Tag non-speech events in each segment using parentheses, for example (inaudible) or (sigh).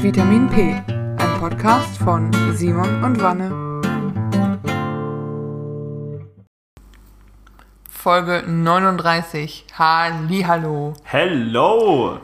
Vitamin P, ein Podcast von Simon und Wanne. Folge 39. Hallihallo. Hello!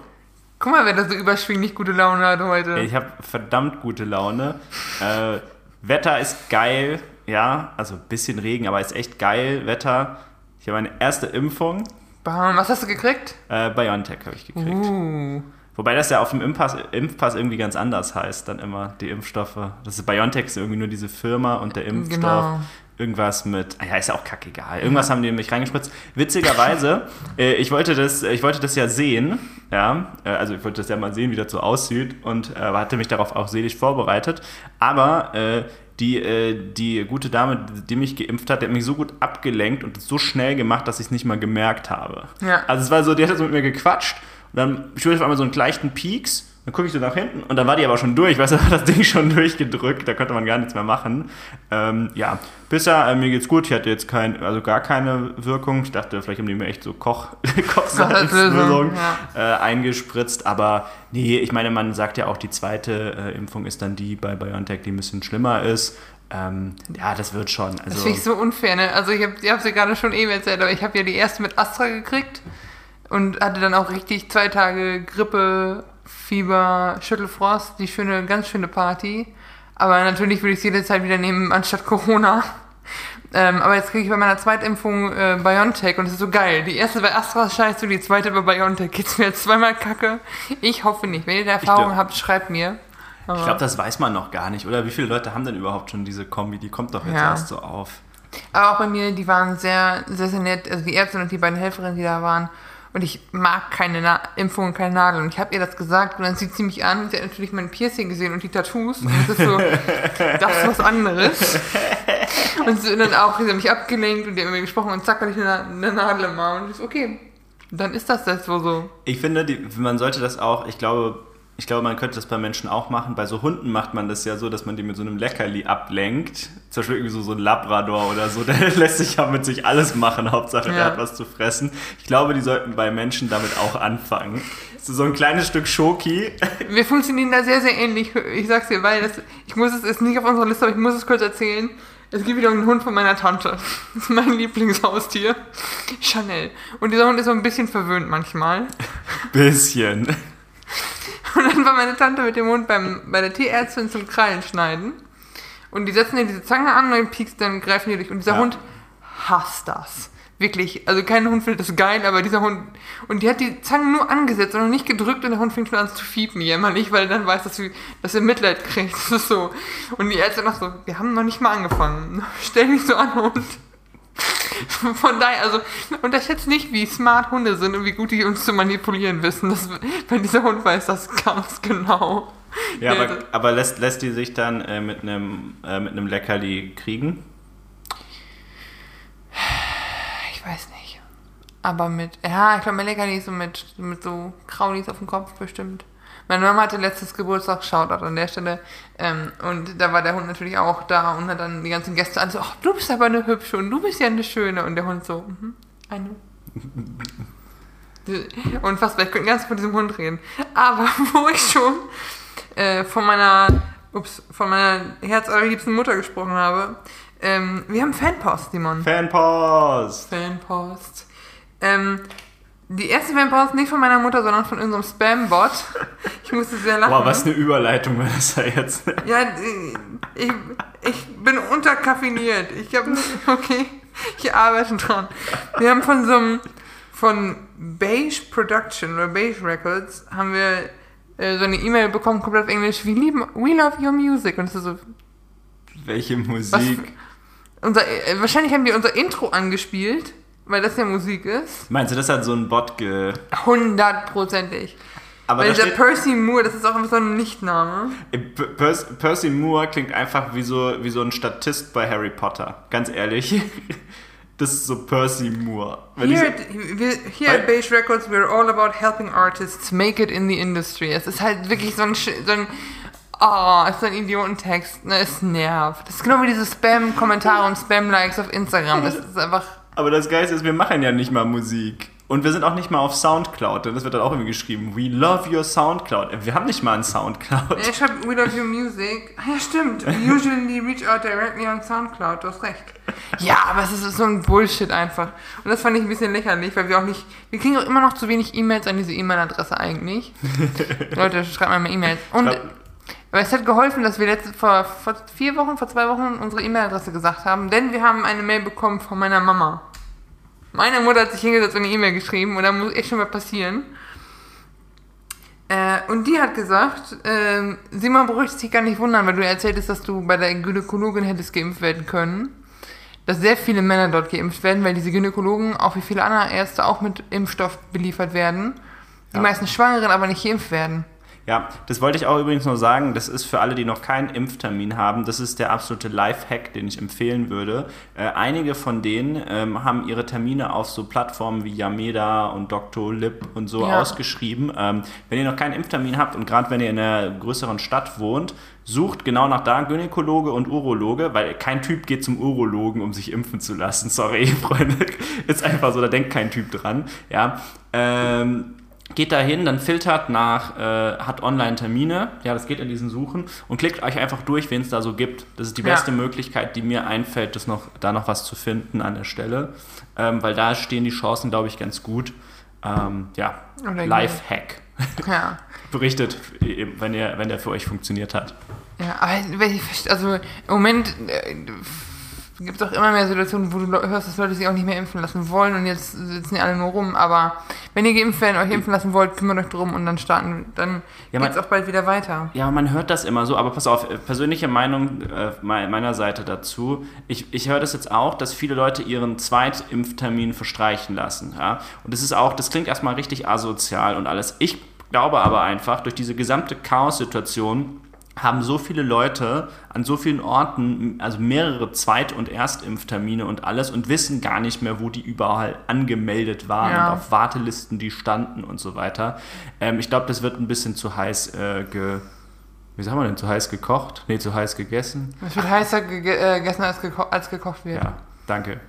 Guck mal, wer da so überschwinglich gute Laune hat heute. Ich habe verdammt gute Laune. Äh, Wetter ist geil, ja, also ein bisschen Regen, aber ist echt geil, Wetter. Ich habe meine erste Impfung, Bam, Was hast du gekriegt? äh, BioNTech habe ich gekriegt. Uh. Wobei das ja auf dem Impfpass, Impfpass irgendwie ganz anders heißt, dann immer die Impfstoffe. Das ist BioNTech ist irgendwie nur diese Firma und der Impfstoff. Genau. Irgendwas mit, ah ja, ist ja auch kackegal. Irgendwas haben die mich reingespritzt. Witzigerweise, (laughs) äh, ich, wollte das, ich wollte das ja sehen, ja, äh, also ich wollte das ja mal sehen, wie das so aussieht und äh, hatte mich darauf auch seelisch vorbereitet. Aber äh, die, äh, die gute Dame, die mich geimpft hat, die hat mich so gut abgelenkt und so schnell gemacht, dass ich es nicht mal gemerkt habe. Ja. Also es war so, die hat so mit mir gequatscht dann spürte ich auf einmal so einen leichten Pieks. Dann gucke ich so nach hinten und dann war die aber schon durch. Weißt du, da war das Ding schon (laughs) durchgedrückt, da konnte man gar nichts mehr machen. Ähm, ja, bisher, äh, mir geht's gut. Ich hatte jetzt kein, also gar keine Wirkung. Ich dachte, vielleicht haben die mir echt so Koch, (laughs) Kochsalzlösung Ja. äh, eingespritzt. Aber nee, ich meine, man sagt ja auch, die zweite äh, Impfung ist dann die bei BioNTech, die ein bisschen schlimmer ist. Ähm, ja, das wird schon. Also, Das finde ich so unfair, ne? Also ich habe ich ja gerade schon eben erzählt, aber ich habe ja die erste mit Astra gekriegt und hatte dann auch richtig zwei Tage Grippe, Fieber, Schüttelfrost, die schöne, ganz schöne Party. Aber natürlich würde ich es jede Zeit wieder nehmen, anstatt Corona. Ähm, aber jetzt kriege ich bei meiner Zweitimpfung äh, BioNTech und es ist so geil. Die erste bei Astra scheiße, die zweite bei BioNTech geht's mir jetzt zweimal kacke. Ich hoffe nicht. Wenn ihr da Erfahrung glaub- habt, schreibt mir. ich glaube, das weiß man noch gar nicht, oder? Wie viele Leute haben denn überhaupt schon diese Kombi? Die kommt doch jetzt Ja. erst so auf. Aber auch bei mir, die waren sehr, sehr, sehr nett. Also die Ärzte und die beiden Helferinnen, die da waren. Und ich mag keine Na Impfungen, keine Nadeln. Und ich habe ihr das gesagt und dann sieht sie mich an. Sie hat natürlich mein Piercing gesehen und die Tattoos. Und das ist so, (laughs) das ist was anderes. Und sie dann auch, sie hat mich abgelenkt und die haben mir gesprochen und zack, hatte ich eine, eine Nadel im Maul. Und ich so, okay, dann ist das das so. so. Ich finde, die, man sollte das auch, ich glaube, ich glaube, man könnte das bei Menschen auch machen. Bei so Hunden macht man das ja so, dass man die mit so einem Leckerli ablenkt. Zum Beispiel irgendwie so, so ein Labrador oder so. (laughs) Der lässt sich ja mit sich alles machen. Hauptsache, der Ja. hat was zu fressen. Ich glaube, die sollten bei Menschen damit auch anfangen. So, so ein kleines Stück Schoki. Wir funktionieren da sehr, sehr ähnlich. Ich sag's dir, weil das, ich muss es, ist nicht auf unserer Liste, aber ich muss es kurz erzählen. Es gibt wieder einen Hund von meiner Tante. Das ist mein Lieblingshaustier. Chanel. Und dieser Hund ist so ein bisschen verwöhnt manchmal. Bisschen. Und dann war meine Tante mit dem Hund beim, bei der Tierärztin zum Krallenschneiden. Und die setzen ihr diese Zange an und dann piekst, dann greifen die durch. Und dieser Ja. Hund hasst das. Wirklich. Also kein Hund findet das geil, aber dieser Hund. Und die hat die Zange nur angesetzt und noch nicht gedrückt und der Hund fängt schon an zu fiepen jämmerlich, weil er dann weiß, dass, sie, dass er Mitleid kriegt. (laughs) Das ist so. Und die Ärzte noch so, wir haben noch nicht mal angefangen. (laughs) Stell dich so an und. (laughs) Von daher, also unterschätzt nicht, wie smart Hunde sind und wie gut die uns zu manipulieren wissen. Das, weil dieser Hund weiß das ganz genau. Ja, aber, aber lässt, lässt die sich dann äh, mit einem äh, mit einem Leckerli kriegen? Ich weiß nicht. Aber mit, ja, ich glaube, mein Leckerli ist so mit, mit so Kraulis auf dem Kopf bestimmt. Meine Mama hatte letztes Geburtstag, Shoutout an der Stelle. Ähm, und da war der Hund natürlich auch da und hat dann die ganzen Gäste an so, ach, du bist aber eine hübsche und du bist ja eine schöne. Und der Hund so, mhm, I know. (laughs) Unfassbar, ich könnte ganz von diesem Hund reden. Aber (laughs) wo ich schon äh, von meiner, ups, von meiner herzallerliebsten Mutter gesprochen habe, ähm, wir haben Fanpost, Simon. Fanpost! Fanpost. Ähm, die erste Fanpost nicht von meiner Mutter, sondern von unserem Spam-Bot. Ich musste sehr lachen. Boah, was eine Überleitung war das ja jetzt. Ja, ich, ich bin unterkaffiniert. Ich habe, okay, ich arbeite dran. Wir haben von so einem, von Beige Production oder Beige Records, haben wir äh, so eine E-Mail bekommen, komplett auf Englisch. We, lieben, we love your music. Und es ist so, Welche was, Musik? unser, äh, wahrscheinlich haben die unser Intro angespielt, weil das ja Musik ist. Meinst du, das hat so ein Bot ge... Hundertprozentig. Aber Weil dieser Percy Moore, das ist auch einfach so ein Nichtname. Ey, Per- Percy, Moore klingt einfach wie so, wie so ein Statist bei Harry Potter. Ganz ehrlich. (laughs) Das ist so Percy Moore. Wenn Here, so, at, wir, here at Beige Records, we're all about helping artists make it in the industry. Es ist halt wirklich so ein, so ein oh, es ist ein Idiotentext. Ne, es nervt. Das ist genau wie diese Spam-Kommentare und Spam-Likes auf Instagram. Es ist einfach, aber das Geilste ist, wir machen ja nicht mal Musik. Und wir sind auch nicht mal auf Soundcloud, denn das wird dann auch irgendwie geschrieben. We love your Soundcloud. Wir haben nicht mal einen Soundcloud. Ich habe We Love Your Music. Ah, Ja, stimmt. Usually reach out directly on Soundcloud. Du hast recht. Ja, aber es ist so ein Bullshit einfach. Und das fand ich ein bisschen lächerlich, weil wir auch nicht. Wir kriegen auch immer noch zu wenig E-Mails an diese E-Mail-Adresse eigentlich. (laughs) Leute, schreibt mal mal E-Mails. Und. Schreibt- Aber es hat geholfen, dass wir letzte, vor, vor vier Wochen, vor zwei Wochen unsere E-Mail-Adresse gesagt haben, denn wir haben eine Mail bekommen von meiner Mama. Meine Mutter hat sich hingesetzt und eine E-Mail geschrieben und da muss echt schon mal passieren. Äh, und die hat gesagt, ähm, Simon beruhigt sich gar nicht wundern, weil du erzähltest, dass du bei der Gynäkologin hättest geimpft werden können. Dass sehr viele Männer dort geimpft werden, weil diese Gynäkologen, auch wie viele andere Ärzte, auch mit Impfstoff beliefert werden. Die Ja. meisten Schwangeren aber nicht geimpft werden. Ja, das wollte ich auch übrigens nur sagen. Das ist für alle, die noch keinen Impftermin haben, das ist der absolute Life-Hack, den ich empfehlen würde. Äh, einige von denen ähm, haben ihre Termine auf so Plattformen wie Yameda und Dr. Lib und so Ja. ausgeschrieben. Ähm, wenn ihr noch keinen Impftermin habt und gerade wenn ihr in einer größeren Stadt wohnt, sucht genau nach da Gynäkologe und Urologe, weil kein Typ geht zum Urologen, um sich impfen zu lassen. (laughs) Sorry, Freunde. Ist einfach so, da denkt kein Typ dran. Ja. Ähm, geht da hin, dann filtert nach, äh, hat Online-Termine, ja, das geht in diesen Suchen und klickt euch einfach durch, wen es da so gibt. Das ist die Ja. beste Möglichkeit, die mir einfällt, das noch, da noch was zu finden an der Stelle, ähm, weil da stehen die Chancen, glaube ich, ganz gut. Ähm, ja, Oder Life-Hack. Ja. (laughs) Berichtet, wenn, ihr, wenn der für euch funktioniert hat. Ja, aber also im Moment äh, gibt es auch immer mehr Situationen, wo du hörst, dass Leute sich auch nicht mehr impfen lassen wollen und jetzt sitzen die alle nur rum. Aber wenn ihr geimpft werden, euch impfen lassen wollt, kümmert euch drum und dann starten, dann Ja, geht's man- auch bald wieder weiter. Ja, man hört das immer so, aber pass auf, äh, persönliche Meinung äh, mei- meiner Seite dazu. Ich, ich höre das jetzt auch, dass viele Leute ihren Zweitimpftermin verstreichen lassen. Ja? Und das ist auch, das klingt erstmal richtig asozial und alles. Ich glaube aber einfach, durch diese gesamte Chaos-Situation haben so viele Leute an so vielen Orten, also mehrere Zweit- und Erstimpftermine und alles und wissen gar nicht mehr, wo die überall angemeldet waren Ja. und auf Wartelisten die standen und so weiter. Ähm, ich glaube, das wird ein bisschen zu heiß äh, ge... Wie sagen wir denn? Zu heiß gekocht? Nee, zu heiß gegessen? Es wird heißer äh, gegessen, als, geko als gekocht wird. Ja, danke.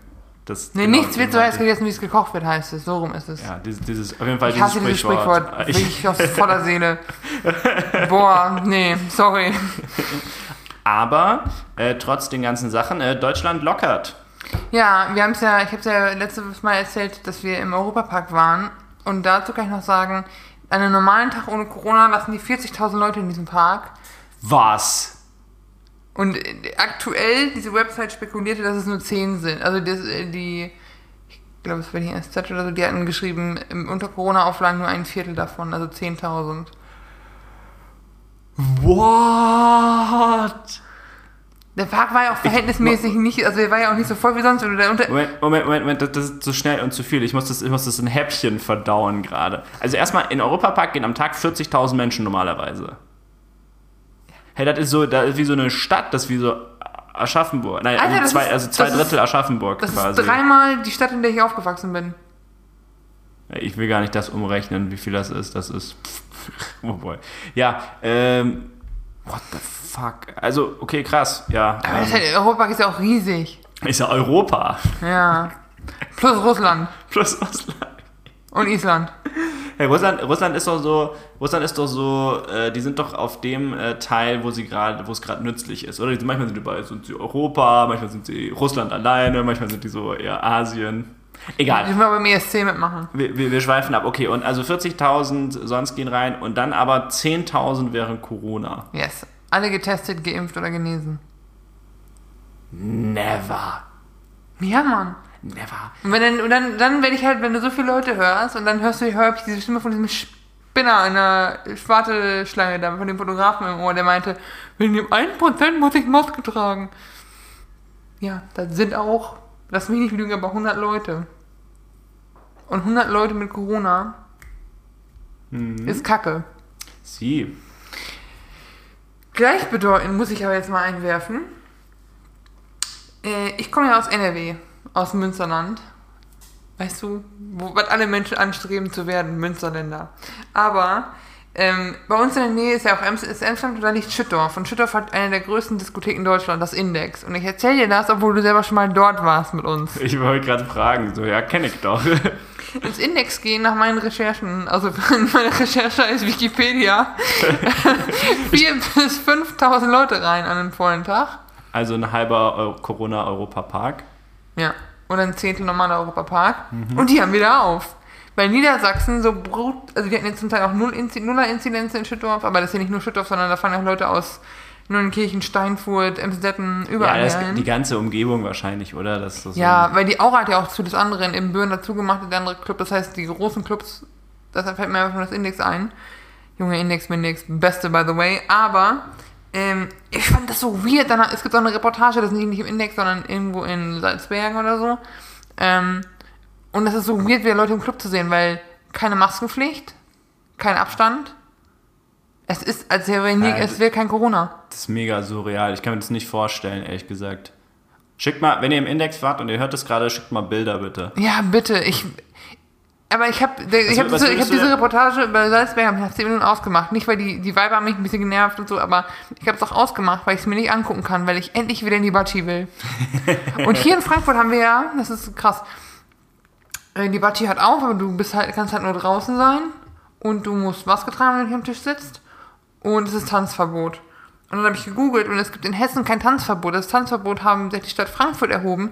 Das, Nee, genau, nichts wird so den heiß gegessen, wie es gekocht wird, heißt es. So rum ist es. Ja, dieses, dieses, auf jeden Fall ich dieses hasse dieses Sprichwort. Sprichwort. (laughs) Ich, Wirklich aus voller Seele. (laughs) Boah, nee, sorry. aber äh, trotz den ganzen Sachen, äh, Deutschland lockert. Ja, wir haben es ja, ich habe es ja letztes Mal erzählt, dass wir im Europapark waren. Und dazu kann ich noch sagen, an einem normalen Tag ohne Corona lassen die 40.000 Leute in diesem Park. Was? Und aktuell, diese Website spekulierte, dass es nur 10 sind. Also das, äh, die, ich glaube, es war die SZ oder so, die hatten geschrieben, unter Corona-Auflagen nur ein Viertel davon, also 10.000. What? Der Park war ja auch verhältnismäßig nicht, also der war ja auch nicht so voll wie sonst. Oder der unter Moment, Moment, Moment, Moment, das, das ist zu schnell und zu viel. Ich muss das, ich muss das in Häppchen verdauen gerade. Also erstmal, in Europapark gehen am Tag 40.000 Menschen normalerweise. Hey, das ist so, das ist wie so eine Stadt, das ist wie so Aschaffenburg. Nein, Alter, also das zwei, ist- also zwei das ist- Drittel Aschaffenburg das quasi. ist dreimal die Stadt, in der ich aufgewachsen bin. Ich will gar nicht das umrechnen, wie viel das ist. Das ist. (laughs) Oh boy. Ja, ähm. What the fuck? Also, okay, krass. Ja. Aber das Ähm, halt, Europapark ist ja auch riesig. ist ja Europa. Ja. Plus Russland (laughs) Plus Russland. und Island. Hey, Russland, Russland ist doch so, Russland ist doch so, äh, die sind doch auf dem äh, Teil, wo sie gerade, wo es gerade nützlich ist, oder? Die, manchmal sind die bei sind sie Europa, manchmal sind sie Russland alleine, manchmal sind die so eher Asien. Egal. will beim ESC mitmachen. Wir, wir, wir schweifen ab. Okay, und also 40.000 sonst gehen rein und dann aber 10.000 während Corona. Yes. Alle getestet, geimpft oder genesen. Never. Ja, Mann. Never. Und, wenn dann, und dann, dann werde ich halt, wenn du so viele Leute hörst und dann hörst du hör ich diese Stimme von diesem Spinner in der Warteschlange da, von dem Fotografen im Ohr, der meinte, wegen dem 1% muss ich Maske tragen. Ja, das sind auch, lass mich nicht lügen, aber 100 Leute. Und 100 Leute mit Corona ist kacke. Sie. Gleichbedeutend muss ich aber jetzt mal einwerfen. Äh, ich komme ja aus NRW, aus Münsterland. Weißt du, wo, was alle Menschen anstreben zu werden, Münsterländer. Aber ähm, bei uns in der Nähe ist ja auch Ems, ist Emsland oder nicht Schüttorf. Und Schüttorf hat eine der größten Diskotheken Deutschlands, das Index. Und ich erzähle dir das, obwohl du selber schon mal dort warst mit uns. Ich wollte gerade fragen, so, ja, kenne ich doch. (laughs) ins Index gehen nach meinen Recherchen. Also (laughs) meine Recherche ist Wikipedia. (laughs) 4.000 bis 5.000 Leute rein an einem vollen Tag. Also ein halber Eu- Corona-Europa-Park. Ja. Oder ein Zehntel normaler Europapark. Und die haben wieder auf. Weil Niedersachsen so brut, also die hatten jetzt zum Teil auch null Inzi nuller Inzidenz in Schüttorf, aber das ist ja nicht nur Schüttorf, sondern da fahren ja auch Leute aus Neunkirchen, Steinfurt, Emstetten, Ja, überall das, hin. die ganze Umgebung wahrscheinlich, oder? Das so Ja, weil die Aura hat ja auch zu des anderen im Böhren dazu gemacht, der andere Club. Das heißt, die großen Clubs, deshalb fällt mir einfach nur das Index ein. Junge Index, Mindex, beste by the way. Aber ähm, ich fand das so weird. Danach, es gibt auch eine Reportage, das ist nicht im Index, sondern irgendwo in Salzbergen oder so. Ähm, und das ist so weird, wieder Leute im Club zu sehen, weil keine Maskenpflicht, kein Abstand. Es ist, als wäre nie, Ja, es wäre kein Corona. Das ist mega surreal. Ich kann mir das nicht vorstellen, ehrlich gesagt. Schickt mal, wenn ihr im Index wart und ihr hört das gerade, schickt mal Bilder bitte. Ja, bitte. Ich. Aber ich habe ich hab was diese, ich hab diese Reportage bei Salzberg hab ich nach 10 Minuten ausgemacht. Nicht, weil die, die Weiber haben mich ein bisschen genervt und so, aber ich habe es auch ausgemacht, weil ich es mir nicht angucken kann, weil ich endlich wieder in die Batschi will. (laughs) und hier in Frankfurt haben wir ja, das ist krass, äh, die Batschi hat auf, aber du bist halt, kannst halt nur draußen sein und du musst Maske tragen, wenn du hier am Tisch sitzt. Und es ist Tanzverbot. Und dann habe ich gegoogelt und es gibt in Hessen kein Tanzverbot. Das Tanzverbot haben die Stadt Frankfurt erhoben,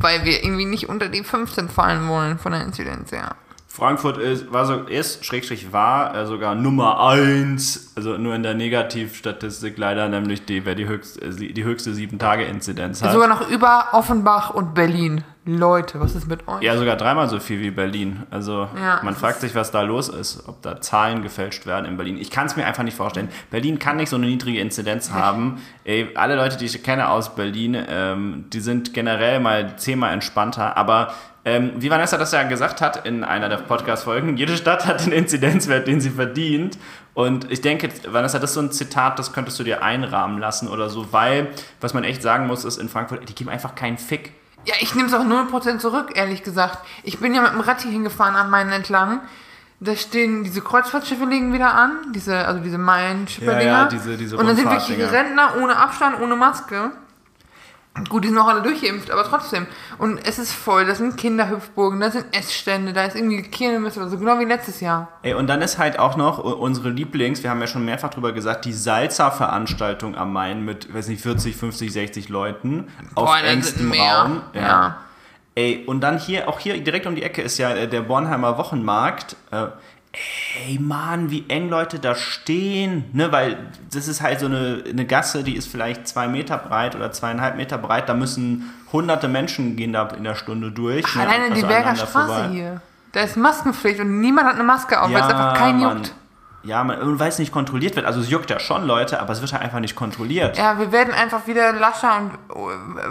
weil wir irgendwie nicht unter die 15 fallen wollen von der Inzidenz her. Frankfurt ist, war so, ist, Schrägstrich war, äh, sogar Nummer 1, also nur in der Negativstatistik leider, nämlich die, wer die höchste, äh, die höchste 7-Tage-Inzidenz hat. Sogar noch über Offenbach und Berlin. Leute, was ist mit euch? ja, sogar dreimal so viel wie Berlin. Also Ja, man fragt sich, was da los ist, ob da Zahlen gefälscht werden in Berlin. Ich kann es mir einfach nicht vorstellen. Berlin kann nicht so eine niedrige Inzidenz haben. Ey, alle Leute, die ich kenne aus Berlin, ähm, die sind generell mal zehnmal entspannter. Aber ähm, wie Vanessa das ja gesagt hat in einer der Podcast-Folgen, jede Stadt hat den Inzidenzwert, den sie verdient. Und ich denke, Vanessa, das ist so ein Zitat, das könntest du dir einrahmen lassen oder so, weil, was man echt sagen muss, ist in Frankfurt, die geben einfach keinen Fick. Ja, ich nehme es auch 0% zurück, ehrlich gesagt. Ich bin ja mit dem Rad hier hingefahren am Main entlang. Da stehen diese Kreuzfahrtschiffe liegen wieder an, diese, also diese Main-Schiffe-Dinger. Ja, ja, diese- diese Und dann sind wirklich. Rentner ohne Abstand, ohne Maske. Gut, die sind auch alle durchgeimpft, aber trotzdem. Und es ist voll, das sind Kinderhüpfburgen, das sind Essstände, da ist irgendwie Kirmes oder so, genau wie letztes Jahr. Ey, und dann ist halt auch noch unsere Lieblings, wir haben ja schon mehrfach drüber gesagt, die Salzer-Veranstaltung am Main mit, weiß nicht, 40, 50, 60 Leuten auf Boah, da engstem. Raum. Ja. Ey, und dann hier, auch hier direkt um die Ecke ist ja äh, der Bornheimer Wochenmarkt. Ey, Mann, wie eng Leute da stehen, ne, weil das ist halt so eine, eine Gasse, die ist vielleicht zwei Meter breit oder zweieinhalb Meter breit, da müssen hunderte Menschen gehen da in der Stunde durch. Ach, ne, alleine die also Berger aneinander Straße vorbei. hier. Da ist Maskenpflicht und niemand hat eine Maske auf, weil es einfach keinen Mann. juckt. Ja, man, weil es nicht kontrolliert wird. Also es juckt ja schon Leute, aber es wird halt einfach nicht kontrolliert. Ja, wir werden einfach wieder lascher und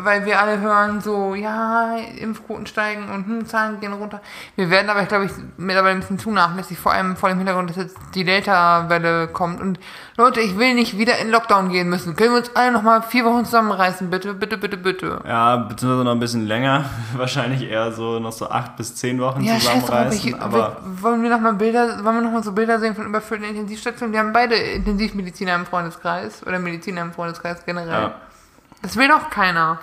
weil wir alle hören so, ja, Impfquoten steigen und hm, Zahlen gehen runter. Wir werden aber, glaube ich, mittlerweile ein bisschen zu nachlässig, vor allem vor dem Hintergrund, dass jetzt die Delta-Welle kommt. Und Leute, ich will nicht wieder in Lockdown gehen müssen. Können wir uns alle nochmal vier Wochen zusammenreißen, bitte, bitte, bitte, bitte. Ja, beziehungsweise noch ein bisschen länger. (laughs) Wahrscheinlich eher so noch so acht bis zehn Wochen Ja, scheiß drauf, zusammenreißen. aber wollen wir noch mal Bilder, wollen wir noch mal so Bilder sehen von überfüllten Intensivstationen? Wir haben beide Intensivmediziner im Freundeskreis oder Mediziner im Freundeskreis generell. ja. Das will doch keiner.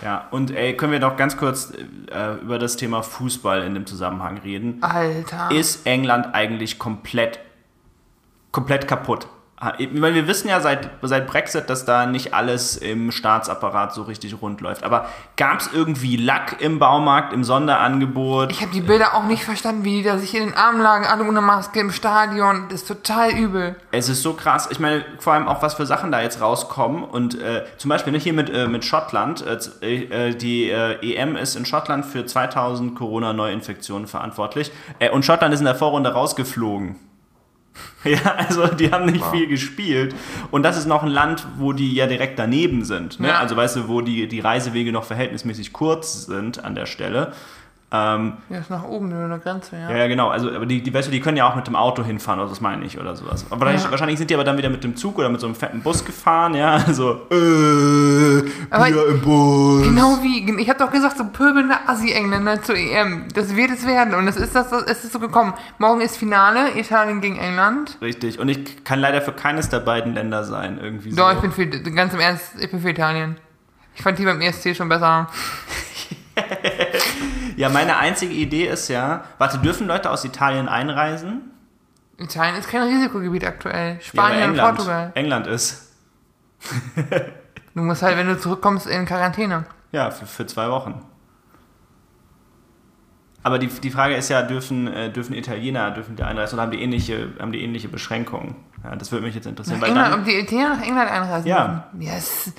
ja, und ey, können wir doch ganz kurz äh, über das Thema Fußball in dem Zusammenhang reden. Alter. Ist England eigentlich komplett, komplett kaputt? Ha- Ich meine, wir wissen ja seit, seit Brexit, dass da nicht alles im Staatsapparat so richtig rund läuft. Aber gab es irgendwie Lack im Baumarkt, im Sonderangebot? Ich habe die Bilder auch nicht verstanden, wie die da sich in den Armen lagen, alle ohne Maske im Stadion. Das ist total übel. Es ist so krass. Ich meine, vor allem auch, was für Sachen da jetzt rauskommen. Und äh, zum Beispiel ne, hier mit, äh, mit Schottland. Äh, äh, die äh, EM ist in Schottland für 2000 Corona-Neuinfektionen verantwortlich. Äh, und Schottland ist in der Vorrunde rausgeflogen. (laughs) Ja, also die haben nicht viel gespielt. Und das ist noch ein Land, wo die ja direkt daneben sind. Ne? Ja. Also weißt du, wo die, die Reisewege noch verhältnismäßig kurz sind an der Stelle. Ähm, Ja, ist nach oben nur eine Grenze, ja. ja, genau. Also, aber die, die, weißt du, die können ja auch mit dem Auto hinfahren, oder das meine ich, oder sowas. Aber wahrscheinlich, Ja. wahrscheinlich sind die aber dann wieder mit dem Zug oder mit so einem fetten Bus gefahren, ja. Also, äh, Aber- Bier im Bus. Genau wie, ich habe doch gesagt, so pöbelnde Assi-Engländer zur EM. Das wird es werden und es ist, das, es ist so gekommen. Morgen ist Finale, Italien gegen England. Richtig. Und ich kann leider für keines der beiden Länder sein, irgendwie so. Doch, ich bin für, ganz im Ernst, ich bin für Italien. Ich fand die beim ESC schon besser. (laughs) Ja, meine einzige Idee ist ja, warte, dürfen Leute aus Italien einreisen? Italien ist kein Risikogebiet aktuell. Ja, Spanien und England. Portugal. England ist. Du musst halt, wenn du zurückkommst, in Quarantäne. Ja, für, für zwei Wochen. Aber die, die Frage ist ja, dürfen, äh, dürfen Italiener, dürfen die einreisen oder haben die ähnliche, haben die ähnliche Beschränkungen? Ja, das würde mich jetzt interessieren. Nach Weil England, dann, ob die Italiener nach England einreisen Ja. dürfen? Yes.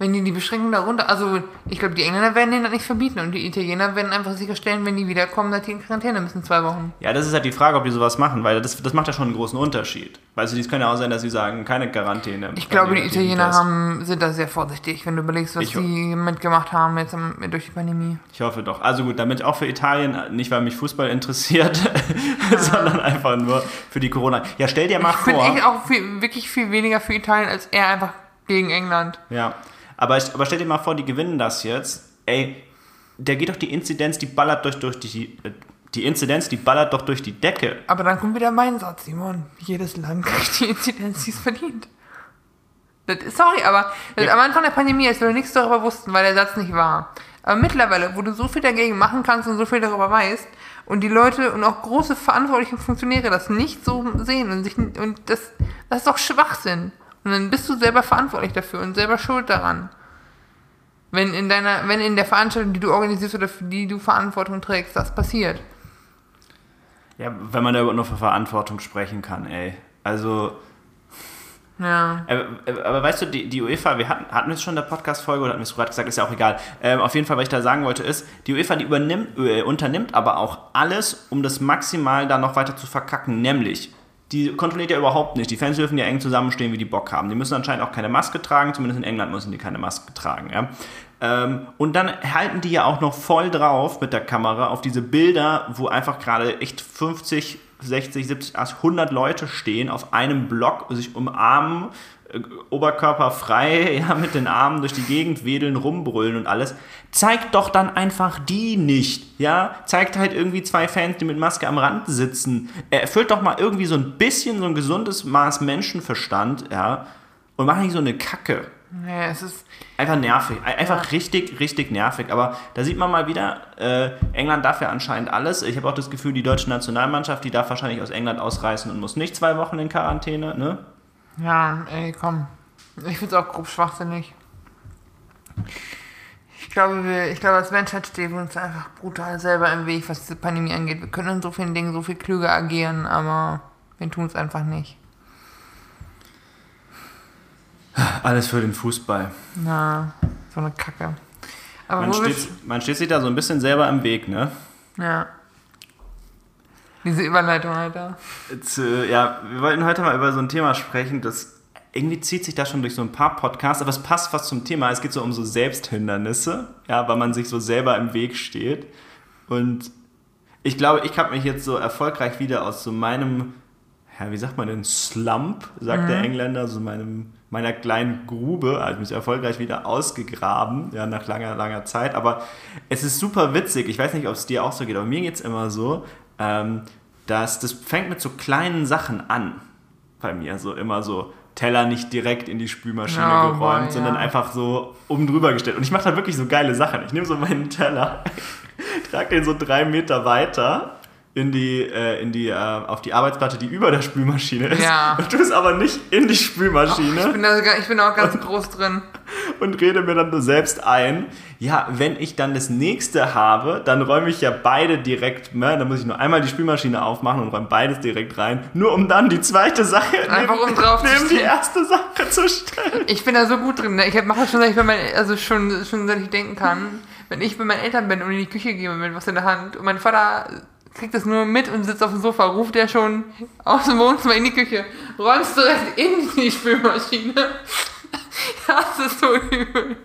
Wenn die die Beschränkungen darunter, also ich glaube, die Engländer werden denen das nicht verbieten und die Italiener werden einfach sicherstellen, wenn die wiederkommen, dass die in Quarantäne müssen, zwei Wochen. ja, das ist halt die Frage, ob die sowas machen, weil das, das macht ja schon einen großen Unterschied. Weißt du, es kann ja auch sein, dass sie sagen, keine Quarantäne. Ich glaube, die Italiener haben, sind da sehr vorsichtig, wenn du überlegst, was Ich- die mitgemacht haben jetzt durch die Pandemie. Ich hoffe doch. Also gut, damit auch für Italien, nicht weil mich Fußball interessiert, (laughs) sondern einfach nur für die Corona. Ja, stell dir mal Ich finde vor. echt auch viel, wirklich viel weniger für Italien als er einfach gegen England. Ja, aber, ich, aber stell dir mal vor, die gewinnen das jetzt. Ey, da geht doch die Inzidenz, die ballert durch, durch die, äh, die Inzidenz, die ballert doch durch die Decke. Aber dann kommt wieder mein Satz, Simon. Jedes Land kriegt die Inzidenz, die es verdient. Das sorry, aber das Ja. am Anfang der Pandemie, als wir nichts darüber wussten, weil der Satz nicht war. Aber mittlerweile, wo du so viel dagegen machen kannst und so viel darüber weißt und die Leute und auch große verantwortliche Funktionäre das nicht so sehen und sich und das, das ist doch Schwachsinn. Und dann bist du selber verantwortlich dafür und selber schuld daran. Wenn in deiner, wenn in der Veranstaltung, die du organisierst oder für die du Verantwortung trägst, das passiert. Ja, wenn man da überhaupt noch für Verantwortung sprechen kann, ey. Also, Ja. äh, äh, aber weißt du, die, die UEFA, wir hatten, hatten wir es schon in der Podcast-Folge oder hatten wir es gerade gesagt, ist ja auch egal. Ähm, auf jeden Fall, was ich da sagen wollte, ist, die UEFA, die übernimmt, äh, unternimmt aber auch alles, um das maximal da noch weiter zu verkacken, nämlich die kontrolliert ja überhaupt nicht. Die Fans dürfen ja eng zusammenstehen, wie die Bock haben. Die müssen anscheinend auch keine Maske tragen, zumindest in England müssen die keine Maske tragen. Ja? Ähm, und dann halten die ja auch noch voll drauf mit der Kamera auf diese Bilder, wo einfach gerade echt 50, 60, 70, 80, 100 Leute stehen auf einem Block, sich umarmen, Oberkörper frei, (laughs) ja, mit den Armen durch die Gegend wedeln, rumbrüllen und alles. Zeigt doch dann einfach die nicht, ja? Zeigt halt irgendwie zwei Fans, die mit Maske am Rand sitzen. Erfüllt doch mal irgendwie so ein bisschen so ein gesundes Maß Menschenverstand, ja? Und macht nicht so eine Kacke. Ja, es ist, Einfach nervig. Ein- Einfach richtig, richtig nervig. Aber da sieht man mal wieder, äh, England darf ja anscheinend alles. Ich habe auch das Gefühl, die deutsche Nationalmannschaft, die darf wahrscheinlich aus England ausreißen und muss nicht zwei Wochen in Quarantäne, ne? Ja, ey, komm. Ich find's auch grob schwachsinnig. Ich glaube, wir, ich glaube, als Menschheit stehen wir uns einfach brutal selber im Weg, was diese Pandemie angeht. Wir können in so vielen Dingen so viel klüger agieren, aber wir tun es einfach nicht. Alles für den Fußball. Na, so eine Kacke. Aber Man steht, man steht sich da so ein bisschen selber im Weg, ne? ja. Diese Überleitung, Alter. Jetzt, äh, ja, wir wollten heute mal über so ein Thema sprechen, das irgendwie zieht sich da schon durch so ein paar Podcasts, aber es passt fast zum Thema. Es geht so um so Selbsthindernisse, ja, weil man sich so selber im Weg steht. Und ich glaube, ich habe mich jetzt so erfolgreich wieder aus so meinem, ja, wie sagt man denn, Slump, sagt der Engländer, so meinem, meiner kleinen Grube, also mich erfolgreich wieder ausgegraben, ja, nach langer, langer Zeit. Aber es ist super witzig. Ich weiß nicht, ob es dir auch so geht, aber mir geht es immer so, ähm, dass das fängt mit so kleinen Sachen an. Bei mir, so immer so. Teller nicht direkt in die Spülmaschine Oh, geräumt, boy, sondern ja. einfach so oben drüber gestellt. Und ich mache da wirklich so geile Sachen. Ich nehme so meinen Teller, (laughs) trage den so drei Meter weiter in die, äh, in die, äh, auf die Arbeitsplatte, die über der Spülmaschine ist. Ja. Und tue es aber nicht in die Ich Spülmaschine bin, da, ich bin auch ganz groß drin. und rede mir dann so selbst ein, ja, wenn ich dann das nächste habe, dann räume ich ja beide direkt, ne, dann muss ich nur einmal die Spülmaschine aufmachen und räume beides direkt rein, nur um dann die zweite Sache Einfach neben, um drauf neben die erste Sache zu stellen. Ich bin da so gut drin. Ne? Ich mache das schon, seit ich meinen, also schon, schon seit ich denken kann. Wenn ich bei meinen Eltern bin und in die Küche gehe mit was in der Hand und mein Vater kriegt das nur mit und sitzt auf dem Sofa, ruft er schon aus dem Wohnzimmer in die Küche, räumst direkt in die Spülmaschine. (laughs) Das ist so übel.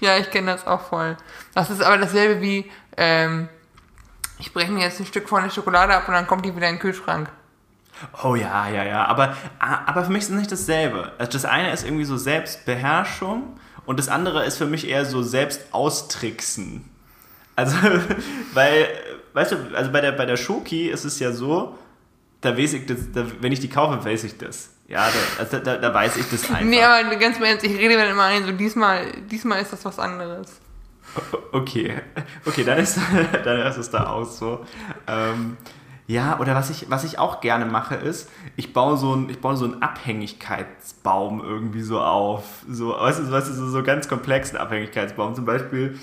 Ja, ich kenne das auch voll. Das ist aber dasselbe wie, ähm, ich breche mir jetzt ein Stück von der Schokolade ab und dann kommt die wieder in den Kühlschrank. Oh ja, ja, ja, aber, aber für mich ist es nicht dasselbe. Also das eine ist irgendwie so Selbstbeherrschung und das andere ist für mich eher so Selbstaustricksen. Also, (laughs) weil, weißt du, also bei der, bei der Schoki ist es ja so, da weiß ich das, da, wenn ich die kaufe, weiß ich das. Ja, da, also da, da weiß ich das einfach. Nee, aber ganz Ernst, ich rede mir dann immer ein, so diesmal, diesmal ist das was anderes. Okay, okay, dann ist, (laughs) dann ist es da auch so. Ähm, ja, oder was ich, was ich auch gerne mache, ist, ich baue so einen, ich baue so einen Abhängigkeitsbaum irgendwie so auf. So, weißt du, weißt du, so, so ganz komplexen Abhängigkeitsbaum. Zum Beispiel,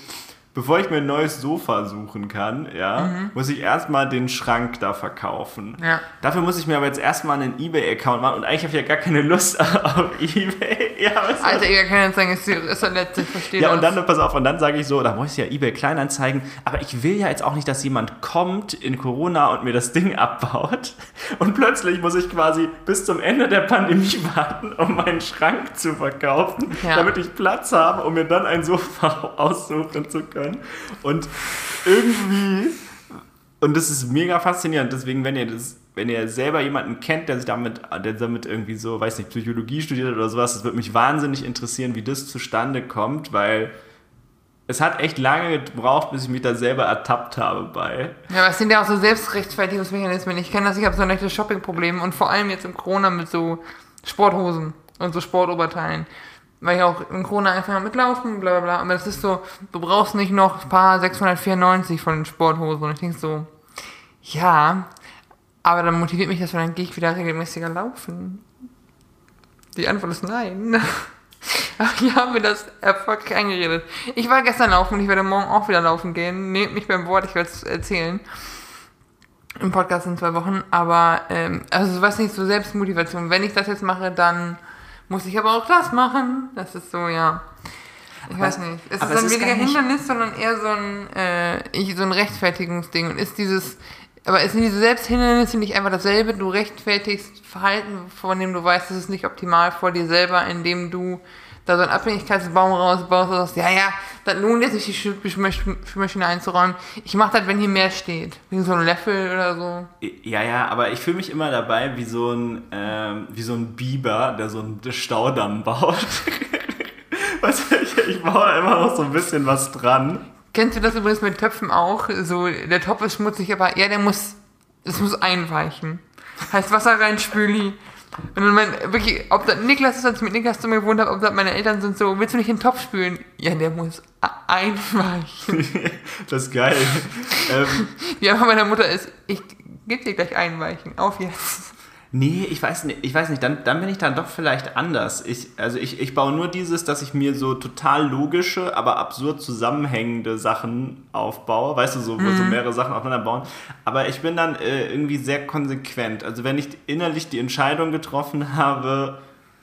bevor ich mir ein neues Sofa suchen kann, ja, mhm. muss ich erstmal den Schrank da verkaufen. Ja. Dafür muss ich mir aber jetzt erstmal einen Ebay-Account machen und eigentlich habe ich ja gar keine Lust (laughs) auf Ebay. Ja, Alter, egal, kann jetzt sagen, ist, ist der letzte, ich verstehe Ja, das. und dann, pass auf, und dann sage ich so, da muss ich ja Ebay Kleinanzeigen, aber ich will ja jetzt auch nicht, dass jemand kommt in Corona und mir das Ding abbaut und plötzlich muss ich quasi bis zum Ende der Pandemie (laughs) warten, um meinen Schrank zu verkaufen, ja. damit ich Platz habe, um mir dann ein Sofa (laughs) aussuchen zu können können. Und irgendwie, und das ist mega faszinierend, deswegen, wenn ihr das wenn ihr selber jemanden kennt, der sich damit, der damit irgendwie so, weiß nicht, Psychologie studiert oder sowas, das würde mich wahnsinnig interessieren, wie das zustande kommt, weil es hat echt lange gebraucht, bis ich mich da selber ertappt habe bei. Ja, aber es sind ja auch so Selbstrechtfertigungsmechanismen. Ich kenne das, ich habe so ein echtes Shoppingproblem und vor allem jetzt im Corona mit so Sporthosen und so Sportoberteilen weil ich auch in Corona einfach mitlaufen, bla bla bla. Aber das ist so, du brauchst nicht noch ein paar 694 von den Sporthosen. Und ich denke so, ja, aber dann motiviert mich das, weil dann gehe ich wieder regelmäßiger laufen. Die Antwort ist nein. (laughs) Ach, ich habe mir das erfolgreich eingeredet. Ich war gestern laufen und ich werde morgen auch wieder laufen gehen. Nehmt mich beim Wort, ich werde es erzählen. Im Podcast in zwei Wochen. Aber, ähm, also, was nicht so Selbstmotivation. Wenn ich das jetzt mache, dann muss ich aber auch das machen. Das ist so, ja. Ich aber, weiß nicht. Es ist dann weniger Hindernis, sondern eher so ein, äh, so ein Rechtfertigungsding. Und ist dieses, aber sind diese Selbsthindernisse nicht einfach dasselbe? Du rechtfertigst Verhalten, von dem du weißt, das ist nicht optimal vor dir selber, indem du da so einen Abhängigkeitsbaum rausbaust und sagst, ja, ja, das lohnt jetzt nicht, die Spülmaschine einzuräumen. Ich mache das, wenn hier mehr steht. Wie so ein Löffel oder so. Ja, ja, aber ich fühle mich immer dabei wie so ein, ähm, wie so ein Biber, der so einen Staudamm baut. weißt du, ich, ich baue da immer noch so ein bisschen was dran. Kennst du das übrigens mit Töpfen auch? So, der Topf ist schmutzig, aber ja, der muss, es muss einweichen. Heißt Wasser rein, Spüli. Und dann mein, wirklich, ob das Niklas ist, als ich mit Niklas zu mir gewohnt habe, ob das meine Eltern sind so, willst du nicht in den Topf spülen? Ja, der muss einweichen. (laughs) das ist geil. (laughs) ähm, ja, aber meiner Mutter ist, ich gebe dir gleich einweichen. Auf jetzt. Nee, ich weiß nicht, ich weiß nicht, dann, dann bin ich dann doch vielleicht anders. Ich, also ich, ich baue nur dieses, dass ich mir so total logische, aber absurd zusammenhängende Sachen aufbaue, weißt du, so, mhm. so mehrere Sachen aufeinander bauen. Aber ich bin dann äh, irgendwie sehr konsequent. Also wenn ich innerlich die Entscheidung getroffen habe,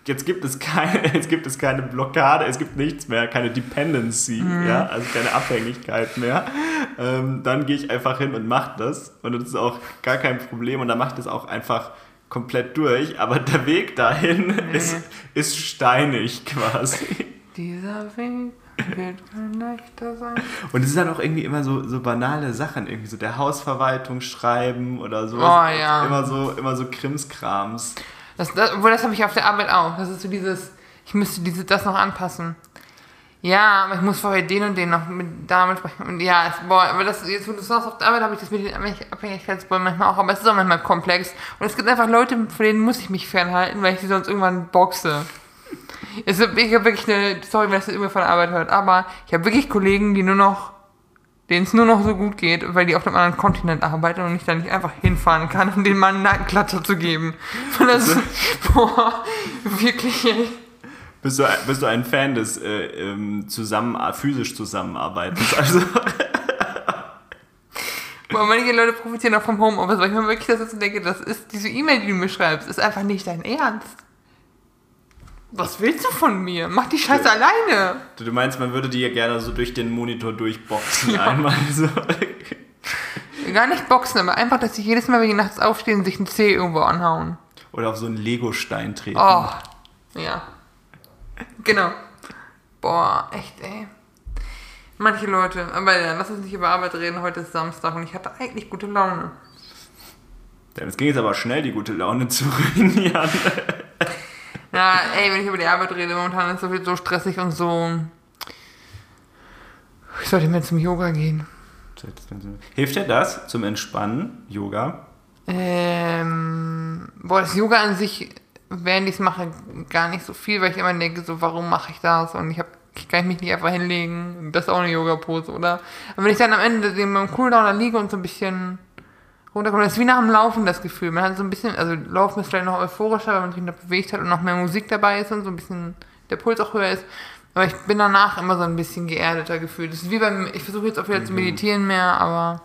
jetzt gibt es keine, (laughs) jetzt gibt es keine Blockade, es gibt nichts mehr, keine Dependency, mhm. ja, also keine Abhängigkeit mehr. Ähm, dann gehe ich einfach hin und mache das. Und das ist auch gar kein Problem. Und dann macht es auch einfach komplett durch, aber der Weg dahin nee. ist, ist steinig quasi. Dieser Weg wird kein leichter sein. Und es sind dann auch irgendwie immer so, so banale Sachen, irgendwie so der Hausverwaltung schreiben oder so. Oh, ja. Immer so, immer so Krimskrams. Das, das, obwohl, das habe ich auf der Arbeit auch. Das ist so dieses, ich müsste diese, das noch anpassen. Ja, aber ich muss vorher den und den noch mit damit sprechen. Und ja, es, boah, aber das, jetzt wo du sagst, auf der Arbeit habe ich das mit den Abhängigkeitsbäumen manchmal auch, aber es ist auch manchmal komplex. Und es gibt einfach Leute, von denen muss ich mich fernhalten, weil ich sie sonst irgendwann boxe. Es, ich habe wirklich eine, sorry, wenn das irgendwie von der Arbeit hört, aber ich habe wirklich Kollegen, die nur noch, denen es nur noch so gut geht, weil die auf einem anderen Kontinent arbeiten und ich da nicht einfach hinfahren kann, um denen mal einen Nackenklatscher zu geben. (laughs) Und das, (laughs) boah, wirklich, ey. Bist du, bist du ein Fan des äh, ähm, zusammen, physisch Zusammenarbeitens? Also. (laughs) Boah, manche Leute profitieren auch vom Homeoffice, weil ich mir wirklich das denke, das ist diese E-Mail, die du mir schreibst, ist einfach nicht dein Ernst. Was willst du von mir? Mach die Scheiße ja. alleine. Du, du, meinst, man würde die ja gerne so durch den Monitor durchboxen (laughs) ja. einmal so. Gar nicht boxen, aber einfach, dass sie jedes Mal, wenn die nachts aufstehen, sich ein Zeh irgendwo anhauen. Oder auf so einen Lego-Stein treten. Oh, ja. Genau. Boah, echt, ey. Manche Leute, aber ja, lass uns nicht über Arbeit reden. Heute ist Samstag und ich hatte eigentlich gute Laune. Es ging jetzt aber schnell, die gute Laune zu ruinieren. (laughs) ja, ey, wenn ich über die Arbeit rede, momentan ist es so viel so stressig und so. Ich sollte mehr zum Yoga gehen. Hilft dir das zum Entspannen, Yoga? Ähm, boah, das Yoga an sich während ich es mache, gar nicht so viel, weil ich immer denke, so, warum mache ich das? Und ich habe kann ich mich nicht einfach hinlegen. Das ist auch eine Yoga-Pose, oder? Aber wenn ich dann am Ende beim Cooldown da liege und so ein bisschen runterkomme, das ist wie nach dem Laufen das Gefühl. Man hat so ein bisschen, also Laufen ist vielleicht noch euphorischer, weil man sich noch bewegt hat und noch mehr Musik dabei ist und so ein bisschen der Puls auch höher ist. Aber ich bin danach immer so ein bisschen geerdeter gefühlt. Das ist wie beim, ich versuche jetzt auch wieder zu meditieren mehr, aber.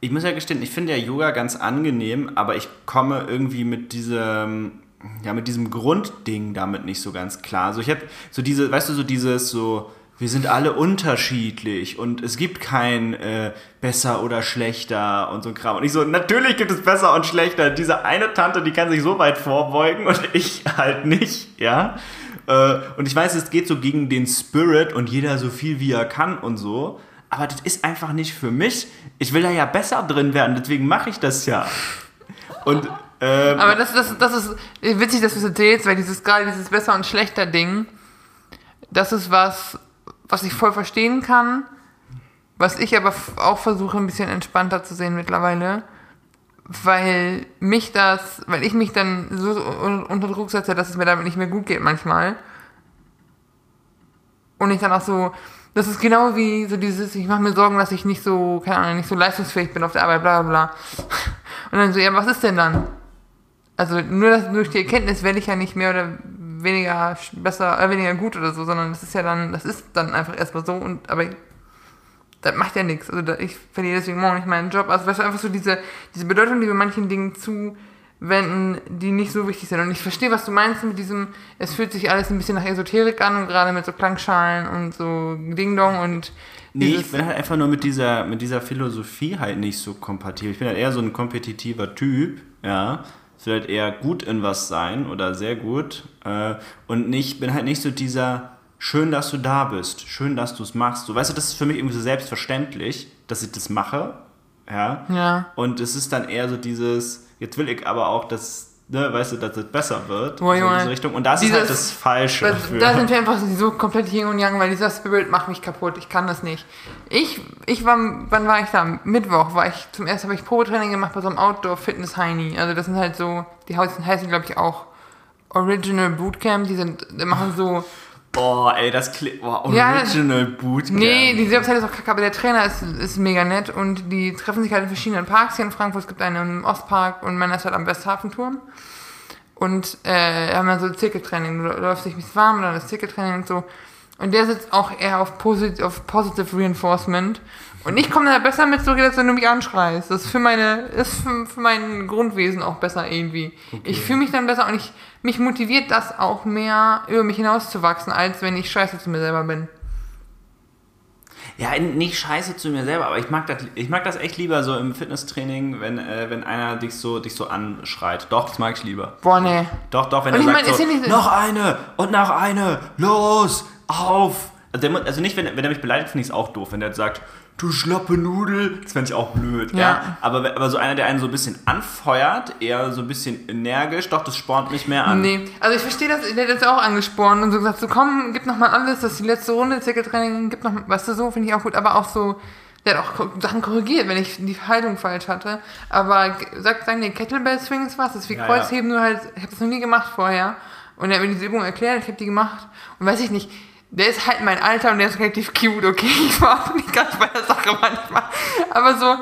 Ich muss ja gestehen, ich finde ja Yoga ganz angenehm, aber ich komme irgendwie mit diesem, ja, mit diesem Grundding damit nicht so ganz klar. Also ich habe so diese, weißt du, so dieses so, wir sind alle unterschiedlich und es gibt kein äh, besser oder schlechter und so ein Kram. Und ich so, natürlich gibt es besser und schlechter. Diese eine Tante, die kann sich so weit vorbeugen und (laughs) ich halt nicht, ja. Äh, und ich weiß, es geht so gegen den Spirit und jeder so viel wie er kann und so aber das ist einfach nicht für mich. Ich will da ja besser drin werden, deswegen mache ich das ja. Und ähm, aber das, das, das ist witzig, dass du es erzählst, weil dieses gerade dieses besser und schlechter Ding, das ist was, was ich voll verstehen kann, was ich aber auch versuche ein bisschen entspannter zu sehen mittlerweile, weil mich das, weil ich mich dann so unter Druck setze, dass es mir damit nicht mehr gut geht manchmal. Und ich dann auch so, das ist genau wie so dieses, ich mache mir Sorgen, dass ich nicht so, keine Ahnung, nicht so leistungsfähig bin auf der Arbeit, bla bla bla. (laughs) Und dann so, ja, was ist denn dann? Also nur das, durch die Erkenntnis werde ich ja nicht mehr oder weniger besser, äh, weniger gut oder so, sondern das ist ja dann, das ist dann einfach erstmal so und aber das macht ja nichts. Also da, ich verliere deswegen morgen nicht meinen Job. Also weißt du, einfach so diese, diese Bedeutung, die wir manchen Dingen zu wenden, die nicht so wichtig sind. Und ich verstehe, was du meinst mit diesem, es fühlt sich alles ein bisschen nach Esoterik an und gerade mit so Klangschalen und so Ding-Dong und Nee, ich bin halt einfach nur mit dieser, mit dieser Philosophie halt nicht so kompatibel. Ich bin halt eher so ein kompetitiver Typ, ja. Ich will halt eher gut in was sein oder sehr gut. Äh, und nicht, bin halt nicht so dieser, schön, dass du da bist, schön, dass du es machst. So, weißt du, das ist für mich irgendwie so selbstverständlich, dass ich das mache. Ja. ja. Und es ist dann eher so dieses, Jetzt will ich aber auch, dass, ne, weißt du, dass es besser wird. Boah, so in diese Richtung. Und das Dieses, ist halt das Falsche. Das, da sind wir einfach so komplett Yin und Yang, weil dieser Spirit macht mich kaputt. Ich kann das nicht. Ich, ich war, wann war ich da? Mittwoch war ich, zum ersten habe ich Probetraining gemacht bei so einem Outdoor-Fitness-Heini. Also das sind halt so, die heißen, glaube ich, auch Original Bootcamp. Die sind, die machen so Boah, ey, das klingt. Boah, Original ja, Bootcamp. Nee, die Website ist auch kacke, aber der Trainer ist, ist mega nett und die treffen sich halt in verschiedenen Parks hier in Frankfurt. Es gibt einen im Ostpark und meiner ist halt am Westhafenturm. Und äh, haben dann so Zirkeltraining. Du läufst dich ein bisschen warm, dann das Zirkeltraining und so. Und der sitzt auch eher auf, Posit auf Positive Reinforcement. Und ich komme da besser mit zurück, als wenn du mich anschreist. Das ist für meine, ist für, für mein Grundwesen auch besser irgendwie. Okay. Ich fühle mich dann besser und ich, mich motiviert das auch mehr, über mich hinauszuwachsen, als wenn ich scheiße zu mir selber bin. Ja, nicht scheiße zu mir selber, aber ich mag das, ich mag das echt lieber so im Fitnesstraining, wenn, äh, wenn einer dich so, dich so anschreit. Doch, das mag ich lieber. Boah, nee. Doch, doch, wenn und er sagt mein, so, noch eine und noch eine, los, auf. Also, also nicht, wenn, wenn er mich beleidigt, finde ich es auch doof. Wenn der sagt, du schlappe Nudel. Das fände ich auch blöd, ja. ja. Aber, aber so einer, der einen so ein bisschen anfeuert, eher so ein bisschen energisch, doch, das spornt mich mehr an. Nee, also ich verstehe das, der hat jetzt auch angespornt und so gesagt, so komm, gib nochmal alles, das ist die letzte Runde, Zirkeltraining, gib noch, weißt du, so finde ich auch gut, aber auch so, der hat auch Sachen korrigiert, wenn ich die Haltung falsch hatte. Aber sagt, sagen die Kettlebell Swings was, das ist wie ja, Kreuzheben, ja. nur halt, ich habe das noch nie gemacht vorher. Und er hat mir diese Übung erklärt, ich habe die gemacht und weiß ich nicht, der ist halt mein Alter und der ist relativ cute, okay? Ich war auch nicht ganz bei der Sache manchmal. Aber so,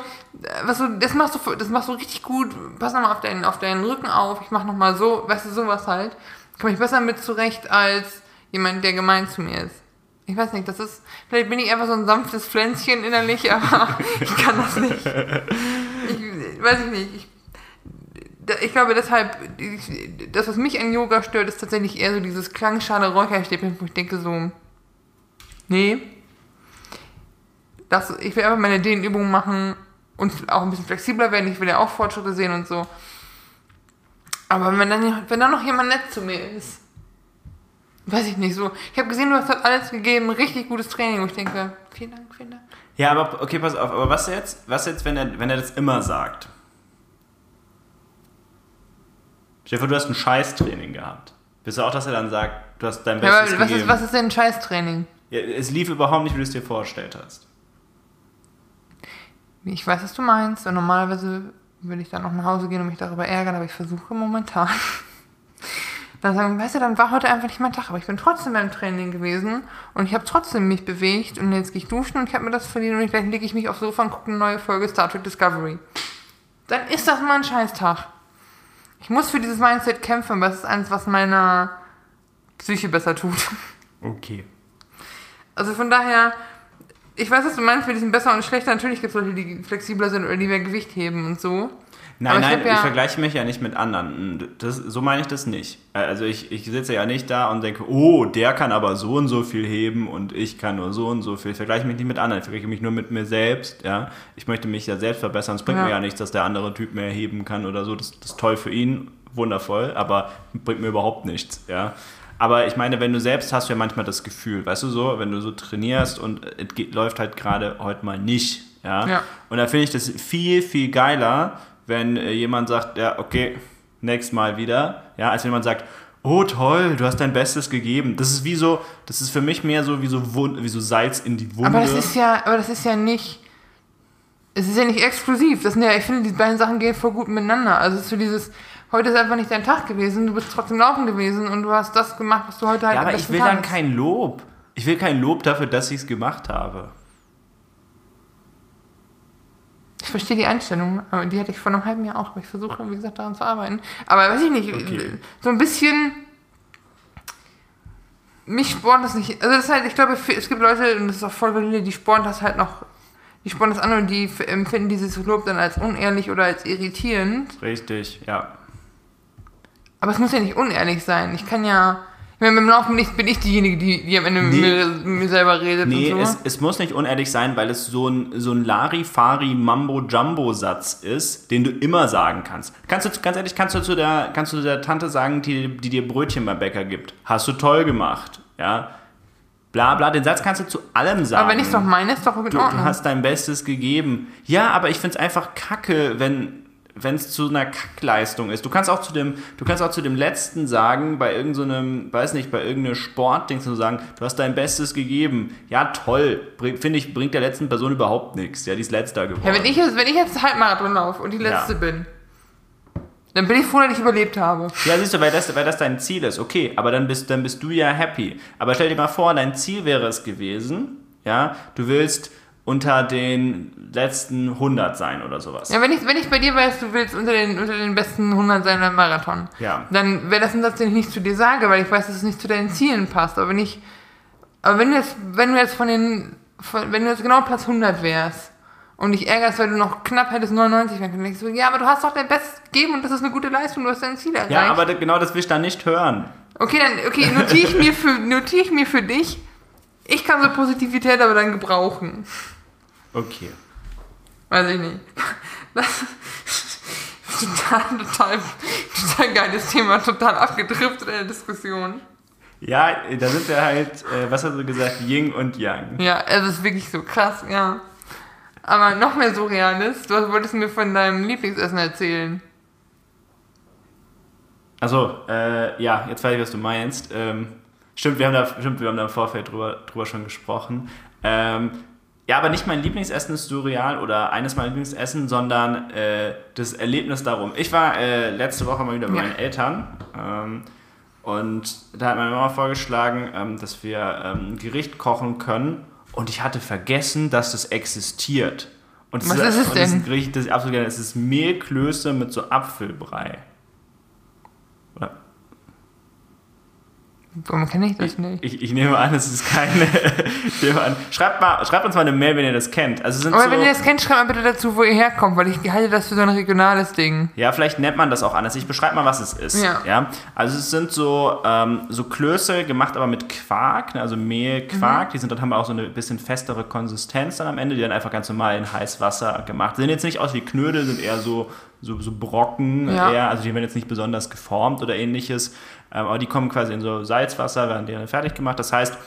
was du, das machst du, das machst du richtig gut. Pass nochmal auf deinen, auf deinen Rücken auf. Ich mach nochmal so, weißt du, sowas halt. Komme ich besser mit zurecht als jemand, der gemein zu mir ist. Ich weiß nicht, das ist, vielleicht bin ich einfach so ein sanftes Pflänzchen innerlich, aber (laughs) ich kann das nicht. Ich, weiß ich nicht. Ich, ich glaube deshalb, das, was mich an Yoga stört, ist tatsächlich eher so dieses klangschale Räucherstäbchen, wo ich denke so, nee, das, ich will einfach meine Dehnübungen machen und auch ein bisschen flexibler werden. Ich will ja auch Fortschritte sehen und so. Aber wenn dann, wenn dann noch jemand nett zu mir ist, weiß ich nicht so. Ich habe gesehen, du hast alles gegeben, richtig gutes Training. Und ich denke, vielen Dank, vielen Dank. Ja, aber okay, pass auf. Aber was jetzt, was jetzt, wenn er, wenn er das immer sagt? Stefan, du hast ein Scheißtraining gehabt. Bist du auch, dass er dann sagt, du hast dein Bestes ja, was gegeben? Ist, was ist denn ein Scheißtraining? Ja, es lief überhaupt nicht, wie du es dir vorgestellt hast. Ich weiß, was du meinst. Und normalerweise würde ich dann auch nach Hause gehen und mich darüber ärgern, aber ich versuche momentan (laughs) dann sagen, weißt du, dann war heute einfach nicht mein Tag, aber ich bin trotzdem beim Training gewesen und ich habe trotzdem mich bewegt und jetzt gehe ich duschen und ich habe mir das verdient und gleich lege ich mich aufs Sofa und gucke eine neue Folge Star Trek Discovery. Dann ist das mal ein Scheißtag. Ich muss für dieses Mindset kämpfen, weil es ist eins, was meiner Psyche besser tut. Okay. Also von daher, ich weiß, was du meinst mit diesem besser und schlechter. Natürlich gibt es Leute, die flexibler sind oder die mehr Gewicht heben und so. Nein, ich nein, ich, ja- vergleiche mich ja nicht mit anderen. Das, so meine ich das nicht. Also ich, ich sitze ja nicht da und denke, oh, der kann aber so und so viel heben und ich kann nur so und so viel. Ich vergleiche mich nicht mit anderen, ich vergleiche mich nur mit mir selbst. Ja? Ich möchte mich ja selbst verbessern. Es bringt Ja. mir ja nichts, dass der andere Typ mehr heben kann oder so. Das, das ist toll für ihn, wundervoll, aber bringt mir überhaupt nichts. Ja? Aber ich meine, wenn du selbst hast, du ja manchmal das Gefühl, weißt du so, wenn du so trainierst und es läuft halt gerade heute mal nicht. Ja? Ja. Und da finde ich das viel, viel geiler, wenn äh, jemand sagt, ja, okay, nächstes Mal wieder, ja, als wenn jemand sagt, oh toll, du hast dein Bestes gegeben. Das ist wie so, das ist für mich mehr so wie so, Wund, wie so Salz in die Wunde. Aber das ist ja, aber das ist ja nicht, es ist ja nicht exklusiv. Das sind ja, ich finde, die beiden Sachen gehen voll gut miteinander. Also es ist so dieses, heute ist einfach nicht dein Tag gewesen, du bist trotzdem laufen gewesen und du hast das gemacht, was du heute halt ja, aber ich will dann kannst. kein Lob. Ich will kein Lob dafür, dass ich es gemacht habe. Ich verstehe die Einstellung, aber die hatte ich vor einem halben Jahr auch. Aber ich versuche, wie gesagt, daran zu arbeiten. Aber weiß ich nicht, Okay. so ein bisschen. Mich spornt das nicht. Also, das ist halt, ich glaube, es gibt Leute, und das ist auch voll valide, die spornt das halt noch. Die spornt das an und die empfinden dieses Lob dann als unehrlich oder als irritierend. Richtig, ja. Aber es muss ja nicht unehrlich sein. Ich kann ja. Meine, beim Laufen bin ich, bin ich diejenige, die, die am Ende Nee. mit, mir, selber redet Nee, und so. es, es muss nicht unehrlich sein, weil es so ein, so ein Larifari-Mambo-Jumbo-Satz ist, den du immer sagen kannst. kannst du, ganz ehrlich, kannst du, zu der, kannst du der Tante sagen, die, die dir Brötchen beim Bäcker gibt. Hast du toll gemacht. Ja. Bla bla, den Satz kannst du zu allem sagen. aber wenn ich es doch meine, ist doch in Du, Ordnung. du hast dein Bestes gegeben. Ja, aber ich finde es einfach kacke, wenn wenn es zu einer Kackleistung ist. Du kannst auch zu dem, du kannst auch zu dem letzten sagen, bei irgendeinem, weiß nicht, bei irgendeinem Sportding zu sagen, du hast dein Bestes gegeben. Ja, toll. Finde ich, bringt der letzten Person überhaupt nichts. Ja, die ist letzter geworden. Ja, wenn ich jetzt, wenn ich jetzt Halbmarathon laufe und die letzte Ja. bin, dann bin ich froh, dass ich überlebt habe. Ja, siehst du, weil das, weil das dein Ziel ist. Okay, aber dann bist, dann bist du ja happy. Aber stell dir mal vor, dein Ziel wäre es gewesen, ja, du willst unter den letzten 100 sein oder sowas. Ja, wenn ich, wenn ich bei dir weiß, du willst unter den, unter den besten 100 sein beim Marathon, Ja. dann wäre das ein Satz, den ich nicht zu dir sage, weil ich weiß, dass es nicht zu deinen Zielen passt. Aber wenn ich, aber wenn du jetzt, wenn du jetzt von den, von, wenn du jetzt genau Platz 100 wärst und dich ärgerst, weil du noch knapp hättest 99 werden können, denkst du, ja, aber du hast doch dein Bestes gegeben und das ist eine gute Leistung, du hast dein Ziel erreicht. Ja, aber genau das will ich dann nicht hören. Okay, dann okay, notiere ich, mir für, notiere ich mir für dich. Ich kann so Positivität aber dann gebrauchen. Okay. Weiß ich nicht. Das (laughs) total, total, total geiles Thema, total abgedriftet in der Diskussion. Ja, da sind wir halt, äh, was hast du gesagt, Yin und Yang. Ja, es ist wirklich so krass, ja. Aber noch mehr surreal ist, du wolltest mir von deinem Lieblingsessen erzählen. Also, äh, ja, jetzt weiß ich, was du meinst. Ähm, stimmt, wir haben da, stimmt, wir haben da im Vorfeld drüber, drüber schon gesprochen. Ähm, ja, aber nicht mein Lieblingsessen ist surreal oder eines meiner Lieblingsessen, sondern äh, das Erlebnis darum. Ich war äh, letzte Woche mal wieder bei Ja. meinen Eltern ähm, und da hat meine Mama vorgeschlagen, ähm, dass wir ähm, ein Gericht kochen können und ich hatte vergessen, dass das existiert. Und Was ist es das denn? ein Gericht, das ich absolut gerne. Es ist Mehlklöße mit so Apfelbrei. Warum kenne ich das nicht? ich, ich nehme an, es ist keine. (laughs) ich. Schreibt, mal, schreibt uns mal eine Mail, wenn ihr das kennt. Also sind Aber so, wenn ihr das kennt, schreibt mal bitte dazu, wo ihr herkommt, weil ich halte das für so ein regionales Ding. ja, vielleicht nennt man das auch anders. Ich beschreibe mal, was es ist. Ja. Also es sind so, ähm, so Klöße gemacht, aber mit Quark, ne, also Mehl, Quark. Die sind dann haben auch so eine bisschen festere Konsistenz dann am Ende, die dann einfach ganz normal in heiß Wasser gemacht. Sehen jetzt nicht aus wie Knödel, sind eher so, so, so Brocken, Ja. eher, also die werden jetzt nicht besonders geformt oder ähnliches. Ähm, aber die kommen quasi in so Salzwasser, werden die dann fertig gemacht. Das heißt,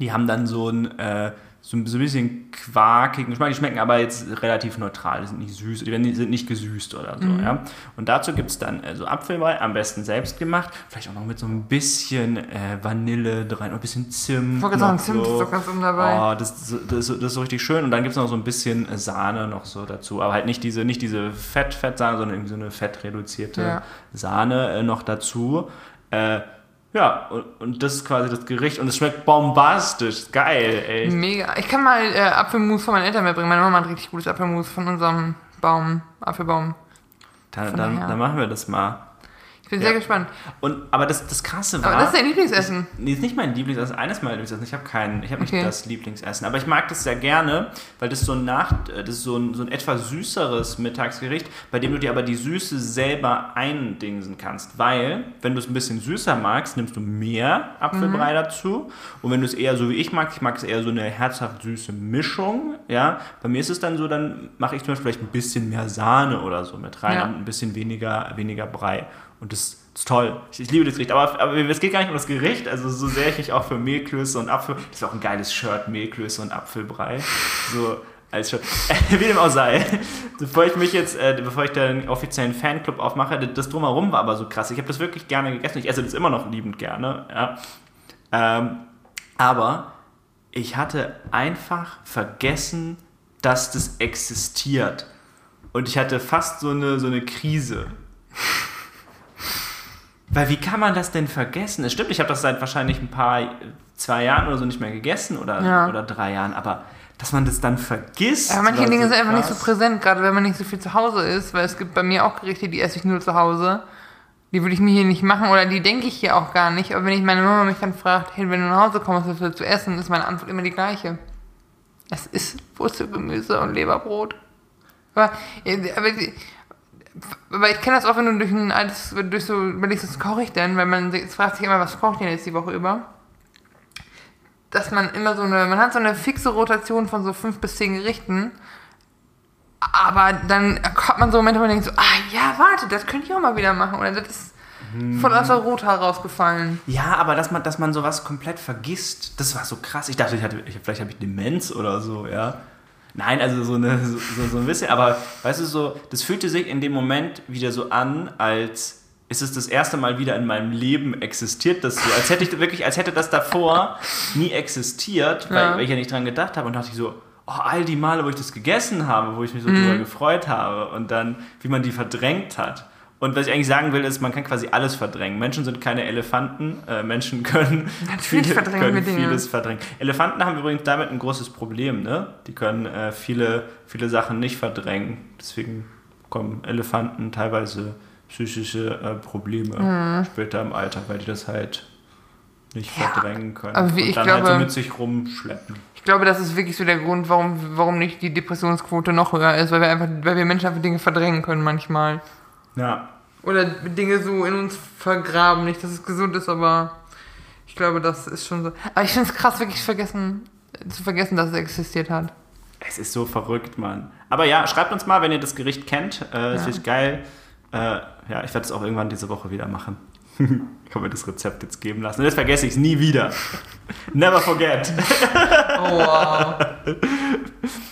die haben dann so ein, äh, so ein so bisschen quarkigen Geschmack. Die schmecken aber jetzt relativ neutral. Die sind nicht süß, die sind nicht gesüßt oder so. Mhm. Ja? Und dazu gibt es dann äh, so Apfelwein, am besten selbst gemacht. Vielleicht auch noch mit so ein bisschen äh, Vanille drin, ein bisschen Zimt. Ich wollte sagen, Zimt ist doch ganz oben dabei. Oh, das, das, das, das ist so richtig schön. Und dann gibt es noch so ein bisschen äh, Sahne noch so dazu. Aber halt nicht diese, nicht diese Fett-Fett-Sahne, sondern irgendwie so eine fettreduzierte Ja. Sahne äh, noch dazu. Äh, ja, und, und das ist quasi das Gericht und es schmeckt bombastisch. Geil, ey. Mega. Ich kann mal äh, Apfelmus von meinen Eltern mitbringen. Meine Mama hat richtig gutes Apfelmus von unserem Baum, Apfelbaum. Dann, dann, dann machen wir das mal. Ich bin Ja. sehr gespannt. Und, aber das, das Krasse war. Aber das ist dein Lieblingsessen. Nee, ist nicht mein Lieblingsessen, eines meiner Lieblingsessen. Ich habe keinen, ich habe nicht Okay. das Lieblingsessen. Aber ich mag das sehr gerne, weil das so ein Nach, äh, das ist so ein, so ein etwas süßeres Mittagsgericht, bei dem du dir aber die Süße selber eindingsen kannst. Weil, wenn du es ein bisschen süßer magst, nimmst du mehr Apfelbrei dazu. Und wenn du es eher so wie ich mag, ich mag es eher so eine herzhaft süße Mischung. Ja, bei mir ist es dann so, dann mache ich zum Beispiel vielleicht ein bisschen mehr Sahne oder so mit rein Ja. und ein bisschen weniger, weniger Brei. Und das ist toll. Ich, ich liebe das Gericht. Aber, aber es geht gar nicht um das Gericht. Also so sehr ich mich auch für Mehlklöße und Apfel... Das ist auch ein geiles Shirt, Mehlklöße und Apfelbrei. So als Shirt. (laughs) Wie dem auch sei. Bevor ich mich jetzt, äh, bevor ich den offiziellen Fanclub aufmache, das- das Drumherum war aber so krass. Ich habe das wirklich gerne gegessen. Ich esse das immer noch liebend gerne. Ja. Ähm, aber ich hatte einfach vergessen, dass das existiert. Und ich hatte fast so eine, so eine Krise. Weil wie kann man das denn vergessen? Es stimmt, ich habe das seit wahrscheinlich ein paar, zwei Jahren oder so nicht mehr gegessen oder, Ja. oder drei Jahren, aber dass man das dann vergisst. Aber manche Dinge so sind einfach nicht so präsent, gerade wenn man nicht so viel zu Hause ist, weil es gibt bei mir auch Gerichte, die esse ich nur zu Hause. Die würde ich mir hier nicht machen oder die denke ich hier auch gar nicht. Aber wenn ich meine Mama mich dann fragt, hey, wenn du nach Hause kommst, was willst du essen, ist meine Antwort immer die gleiche. Es ist Wurzelgemüse und Leberbrot. Aber, äh, aber, aber ich kenne das auch, wenn du durch ein altes, durch so überlegst, was koche ich denn? Weil man es fragt sich immer, was koche ich denn jetzt die Woche über? Dass man immer so eine, man hat so eine fixe Rotation von so fünf bis zehn Gerichten. Aber dann hat man so Momente, wo man denkt so, ah ja, warte, das könnte ich auch mal wieder machen. Oder das ist voll aus der Rota rausgefallen. Ja, aber dass man, dass man sowas komplett vergisst, das war so krass. Ich dachte, ich hatte, ich, vielleicht habe ich Demenz oder so, ja. Nein, also so, eine, so, so- ein bisschen, aber weißt du, so, das fühlte sich in dem Moment wieder so an, als ist es das erste Mal wieder in meinem Leben existiert das so. Als hätte ich wirklich, als hätte das davor nie existiert, weil, Ja. weil ich ja nicht dran gedacht habe und dachte ich so, oh, all die Male, wo ich das gegessen habe, wo ich mich so drüber gefreut habe und dann, wie man die verdrängt hat. Und was ich eigentlich sagen will, ist, man kann quasi alles verdrängen. Menschen sind keine Elefanten. Äh, Menschen können, verdrängen können vieles verdrängen. Elefanten haben übrigens damit ein großes Problem. Ne? Die können äh, viele, viele Sachen nicht verdrängen. Deswegen kommen Elefanten teilweise psychische äh, Probleme später im Alter, weil die das halt nicht Mhm. Ja, verdrängen können. aber wie und ich dann halt so glaube- mit sich rumschleppen. Ich glaube, das ist wirklich so der Grund, warum, warum nicht die Depressionsquote noch höher ist, weil wir einfach, weil wir Menschen einfach Dinge verdrängen können manchmal. Ja. Oder Dinge so in uns vergraben. Nicht, dass es gesund ist, aber ich glaube, das ist schon so. Aber ich finde es krass, wirklich vergessen, zu vergessen, dass es existiert hat. Es ist so verrückt, Mann. Aber ja, schreibt uns mal, wenn ihr das Gericht kennt. Äh, Es Ja. ist geil. Äh, ja, ich werde es auch irgendwann diese Woche wieder machen. (laughs) ich kann mir das Rezept jetzt geben lassen. Und jetzt vergesse ich es nie wieder. (laughs) Never forget. Oh, wow. (laughs)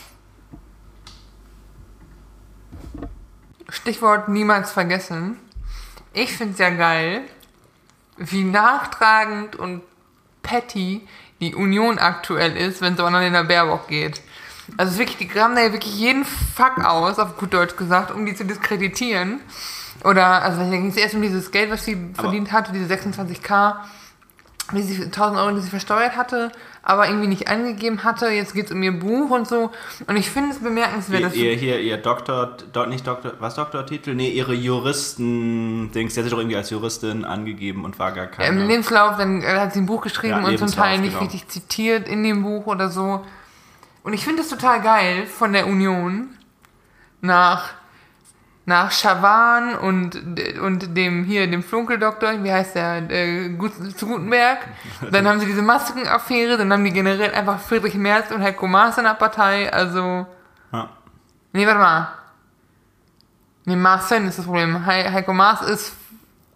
Stichwort niemals vergessen. Ich finde es ja geil, wie nachtragend und petty die Union aktuell ist, wenn es um Annalena Baerbock geht. Also es ist wirklich, die graben da ja wirklich jeden Fuck aus, auf gut Deutsch gesagt, um die zu diskreditieren. Oder, also da ging es erst um dieses Geld, was sie verdient hatte, diese 26k, die sie, 1000 Euro, die sie versteuert hatte, aber irgendwie nicht angegeben hatte. Jetzt geht es um ihr Buch und so. Und ich finde es bemerkenswert, Ihr, dass ihr, hier, ihr Doktor, do, nicht Doktor, was Doktortitel? Nee, ihre Juristen-Dings, der hat sich doch irgendwie als Juristin angegeben und war gar Im keine. Lebenslauf, dann hat sie ein Buch geschrieben Ja, und zum Teil nicht genau. richtig zitiert in dem Buch oder so. Und ich finde es total geil von der Union nach, nach Schawan und, und dem hier, dem Flunkeldoktor, wie heißt der, äh, Gut, zu Gutenberg. (laughs) Dann haben sie diese Maskenaffäre, dann haben die generell einfach Friedrich Merz und Heiko Maas in der Partei, also. Ja. Nee, warte mal. Nee, Maaßen ist das Problem. He Heiko Maas ist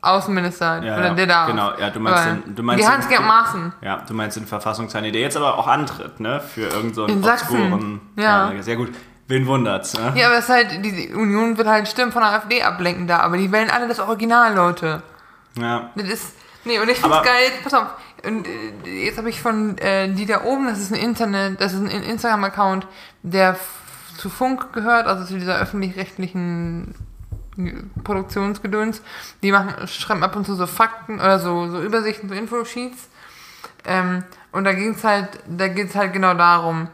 Außenminister. Ja, oder ja, der da. genau. Ja, du meinst den- du meinst Die Hans-Gerd Maaßen. Ja, du meinst den Verfassungsheini, der jetzt aber auch antritt, ne? Für irgendeinen so obskuren. Ja. Sehr gut. Wen wundert's, ne? Ja, aber es ist halt, die Union will halt Stimmen von der AfD ablenken da, aber die wählen alle das Original, Leute. Ja. Das ist. Nee, und ich find's Aber- geil, pass auf, und äh, jetzt habe ich von äh, die da oben, das ist ein Internet, das ist ein Instagram-Account, der zu Funk gehört, also zu dieser öffentlich-rechtlichen Produktionsgedöns. Die machen, schreiben ab und zu so Fakten oder so, so Übersichten, so Infosheets. Ähm, und da ging es halt, da geht es halt genau darum,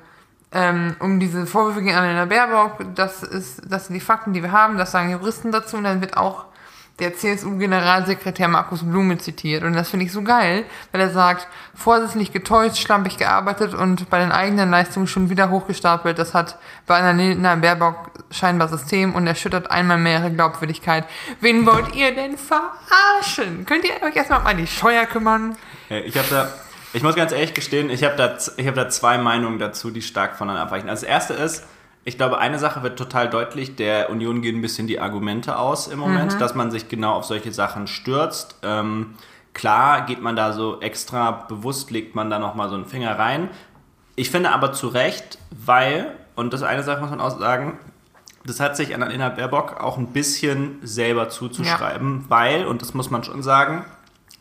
ähm, um diese Vorwürfe gegen Annalena Baerbock, das ist, das sind die Fakten, die wir haben, das sagen Juristen dazu und dann wird auch der CSU-Generalsekretär Markus Blume zitiert. Und das finde ich so geil, weil er sagt, vorsätzlich getäuscht, schlampig gearbeitet und bei den eigenen Leistungen schon wieder hochgestapelt. Das hat bei Annalena Baerbock scheinbar System und erschüttert einmal mehr ihre Glaubwürdigkeit. Wen wollt ihr denn verarschen? Könnt ihr euch erstmal um die Scheuer kümmern? Ich habe da, ich muss ganz ehrlich gestehen, ich habe da, ich hab da zwei Meinungen dazu, die stark voneinander abweichen. Also das erste ist, ich glaube, eine Sache wird total deutlich, der Union gehen ein bisschen die Argumente aus im Moment, mhm. dass man sich genau auf solche Sachen stürzt. Ähm, klar geht man da so extra bewusst, legt man da nochmal so einen Finger rein. Ich finde aber zu Recht, weil, und das eine Sache muss man auch sagen, das hat sich an Annalena Baerbock auch ein bisschen selber zuzuschreiben, ja. weil, und das muss man schon sagen,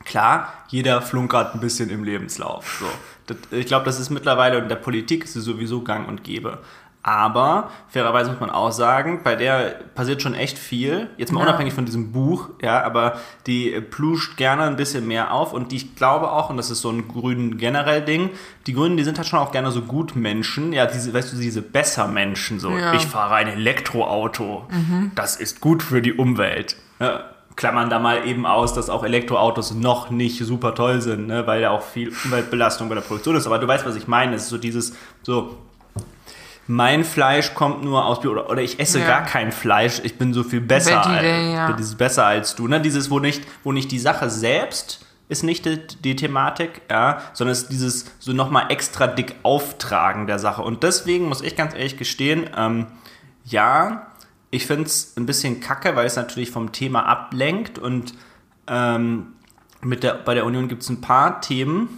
klar, jeder flunkert ein bisschen im Lebenslauf. So. Das, ich glaube, das ist mittlerweile in der Politik ist sowieso gang und gäbe. Aber fairerweise muss man auch sagen, bei der passiert schon echt viel. Jetzt mal ja. unabhängig von diesem Buch, ja, aber die pluscht gerne ein bisschen mehr auf und die, ich glaube auch, und das ist so ein Grünen generell Ding, die Grünen, die sind halt schon auch gerne so Gutmenschen, ja, diese, weißt du, diese Bessermenschen, so, ja. ich fahre ein Elektroauto, mhm. das ist gut für die Umwelt. Ja, klammern da mal eben aus, dass auch Elektroautos noch nicht super toll sind, ne, weil ja auch viel Umweltbelastung bei der Produktion ist. Aber du weißt, was ich meine. Es ist so dieses, so, mein Fleisch kommt nur aus Bio oder, oder ich esse ja. gar kein Fleisch, ich bin so viel besser, als, ja. bin besser als du. Ne? Dieses, wo nicht, wo nicht die Sache selbst ist nicht die, die Thematik, ja, sondern es ist dieses so nochmal extra dick Auftragen der Sache. Und deswegen muss ich ganz ehrlich gestehen, ähm, ja, ich finde es ein bisschen kacke, weil es natürlich vom Thema ablenkt und ähm, mit der, bei der Union gibt es ein paar Themen,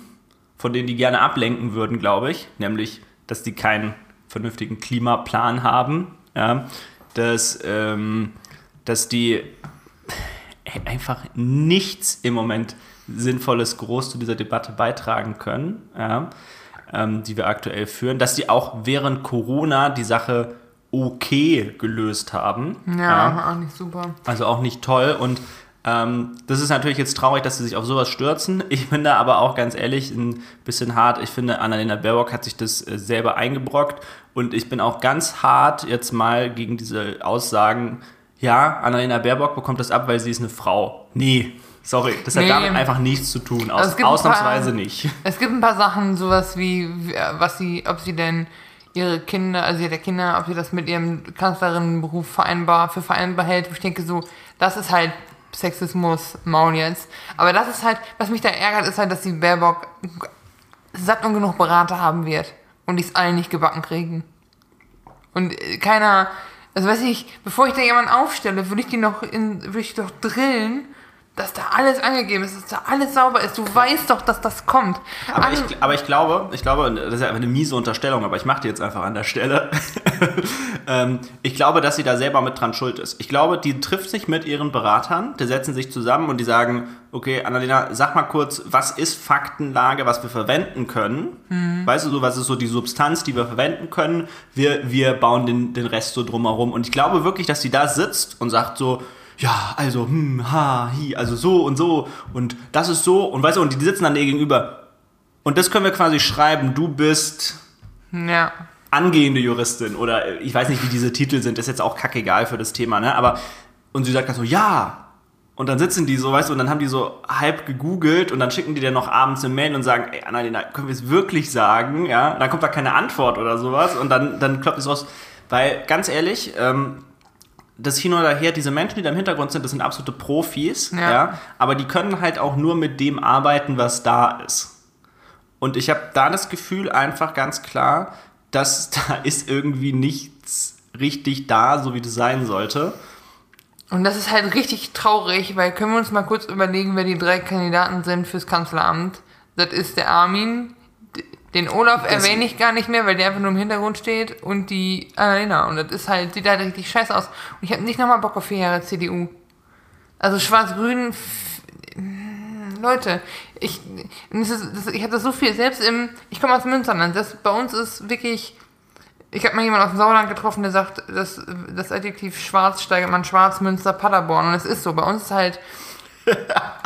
von denen die gerne ablenken würden, glaube ich, nämlich, dass die keinen vernünftigen Klimaplan haben, ja, dass, ähm, dass die (sighs) einfach nichts im Moment Sinnvolles groß zu dieser Debatte beitragen können, ja, ähm, die wir aktuell führen, dass die auch während Corona die Sache okay gelöst haben. Ja, ja. auch nicht super. Also auch nicht toll und ähm, das ist natürlich jetzt traurig, dass sie sich auf sowas stürzen. (laughs) Ich bin da aber auch ganz ehrlich ein bisschen hart. Ich finde, Annalena Baerbock hat sich das äh, selber eingebrockt und ich bin auch ganz hart jetzt mal gegen diese Aussagen, ja, Annalena Baerbock bekommt das ab, weil sie ist eine Frau. Nee, Sorry, das nee. hat damit einfach nichts zu tun. Aus, ausnahmsweise paar, nicht. Es gibt ein paar Sachen, sowas wie, was sie, ob sie denn ihre Kinder, also ihre Kinder, ob sie das mit ihrem Kanzlerinnenberuf vereinbar, für vereinbar hält. Ich denke so, das ist halt Sexismus, Maul jetzt. Aber das ist halt, was mich da ärgert, ist halt, dass die Baerbock satt und genug Berater haben wird und die es allen nicht gebacken kriegen. Und äh, keiner, also weiß ich, bevor ich da jemanden aufstelle, würde ich die noch in, würde ich doch drillen, dass da alles angegeben ist, dass da alles sauber ist. Du weißt doch, dass das kommt. Aber, ich, aber ich, glaube, ich glaube, das ist ja eine miese Unterstellung, aber ich mache die jetzt einfach an der Stelle. (laughs) ähm, ich glaube, dass sie da selber mit dran schuld ist. Ich glaube, die trifft sich mit ihren Beratern, die setzen sich zusammen und die sagen, okay, Annalena, sag mal kurz, was ist Faktenlage, was wir verwenden können? Mhm. Weißt du so, was ist so die Substanz, die wir verwenden können? Wir, wir bauen den, den Rest so drumherum. Und ich glaube wirklich, dass sie da sitzt und sagt so, ja, also, hm, ha, hi, also so und so und das ist so und weißt du, und die sitzen dann dir gegenüber. Und das können wir quasi schreiben, du bist ja. angehende Juristin oder ich weiß nicht, wie diese Titel sind, ist jetzt auch kackegal für das Thema, ne? Aber, und sie sagt dann so, ja. Und dann sitzen die so, weißt du, und dann haben die so halb gegoogelt und dann schicken die dir noch abends eine Mail und sagen, ey, Annalena, können wir es wirklich sagen? Ja, und dann kommt da keine Antwort oder sowas und dann, dann klopft es raus. Weil, ganz ehrlich, ähm, das hin oder her, diese Menschen, die da im Hintergrund sind, das sind absolute Profis, ja. ja. aber die können halt auch nur mit dem arbeiten, was da ist. Und ich habe da das Gefühl einfach ganz klar, dass (laughs) da ist irgendwie nichts richtig da, so wie das sein sollte. Und das ist halt richtig traurig, weil können wir uns mal kurz überlegen, wer die drei Kandidaten sind fürs Kanzleramt. Das ist der Armin, den Olaf erwähne ich gar nicht mehr, weil der einfach nur im Hintergrund steht und die Annalena. Und das ist halt, sieht halt richtig scheiße aus. Und ich habe nicht nochmal Bock auf vier Jahre CDU. Also Schwarz-Grün, Leute, ich, ist, ich habe das so viel, selbst im, ich komme aus Münsterland, das bei uns ist wirklich, Ich habe mal jemanden aus dem Sauerland getroffen, der sagt, das, das Adjektiv schwarz steigert man Schwarzmünster, Paderborn. Und es ist so. Bei uns ist halt. (laughs)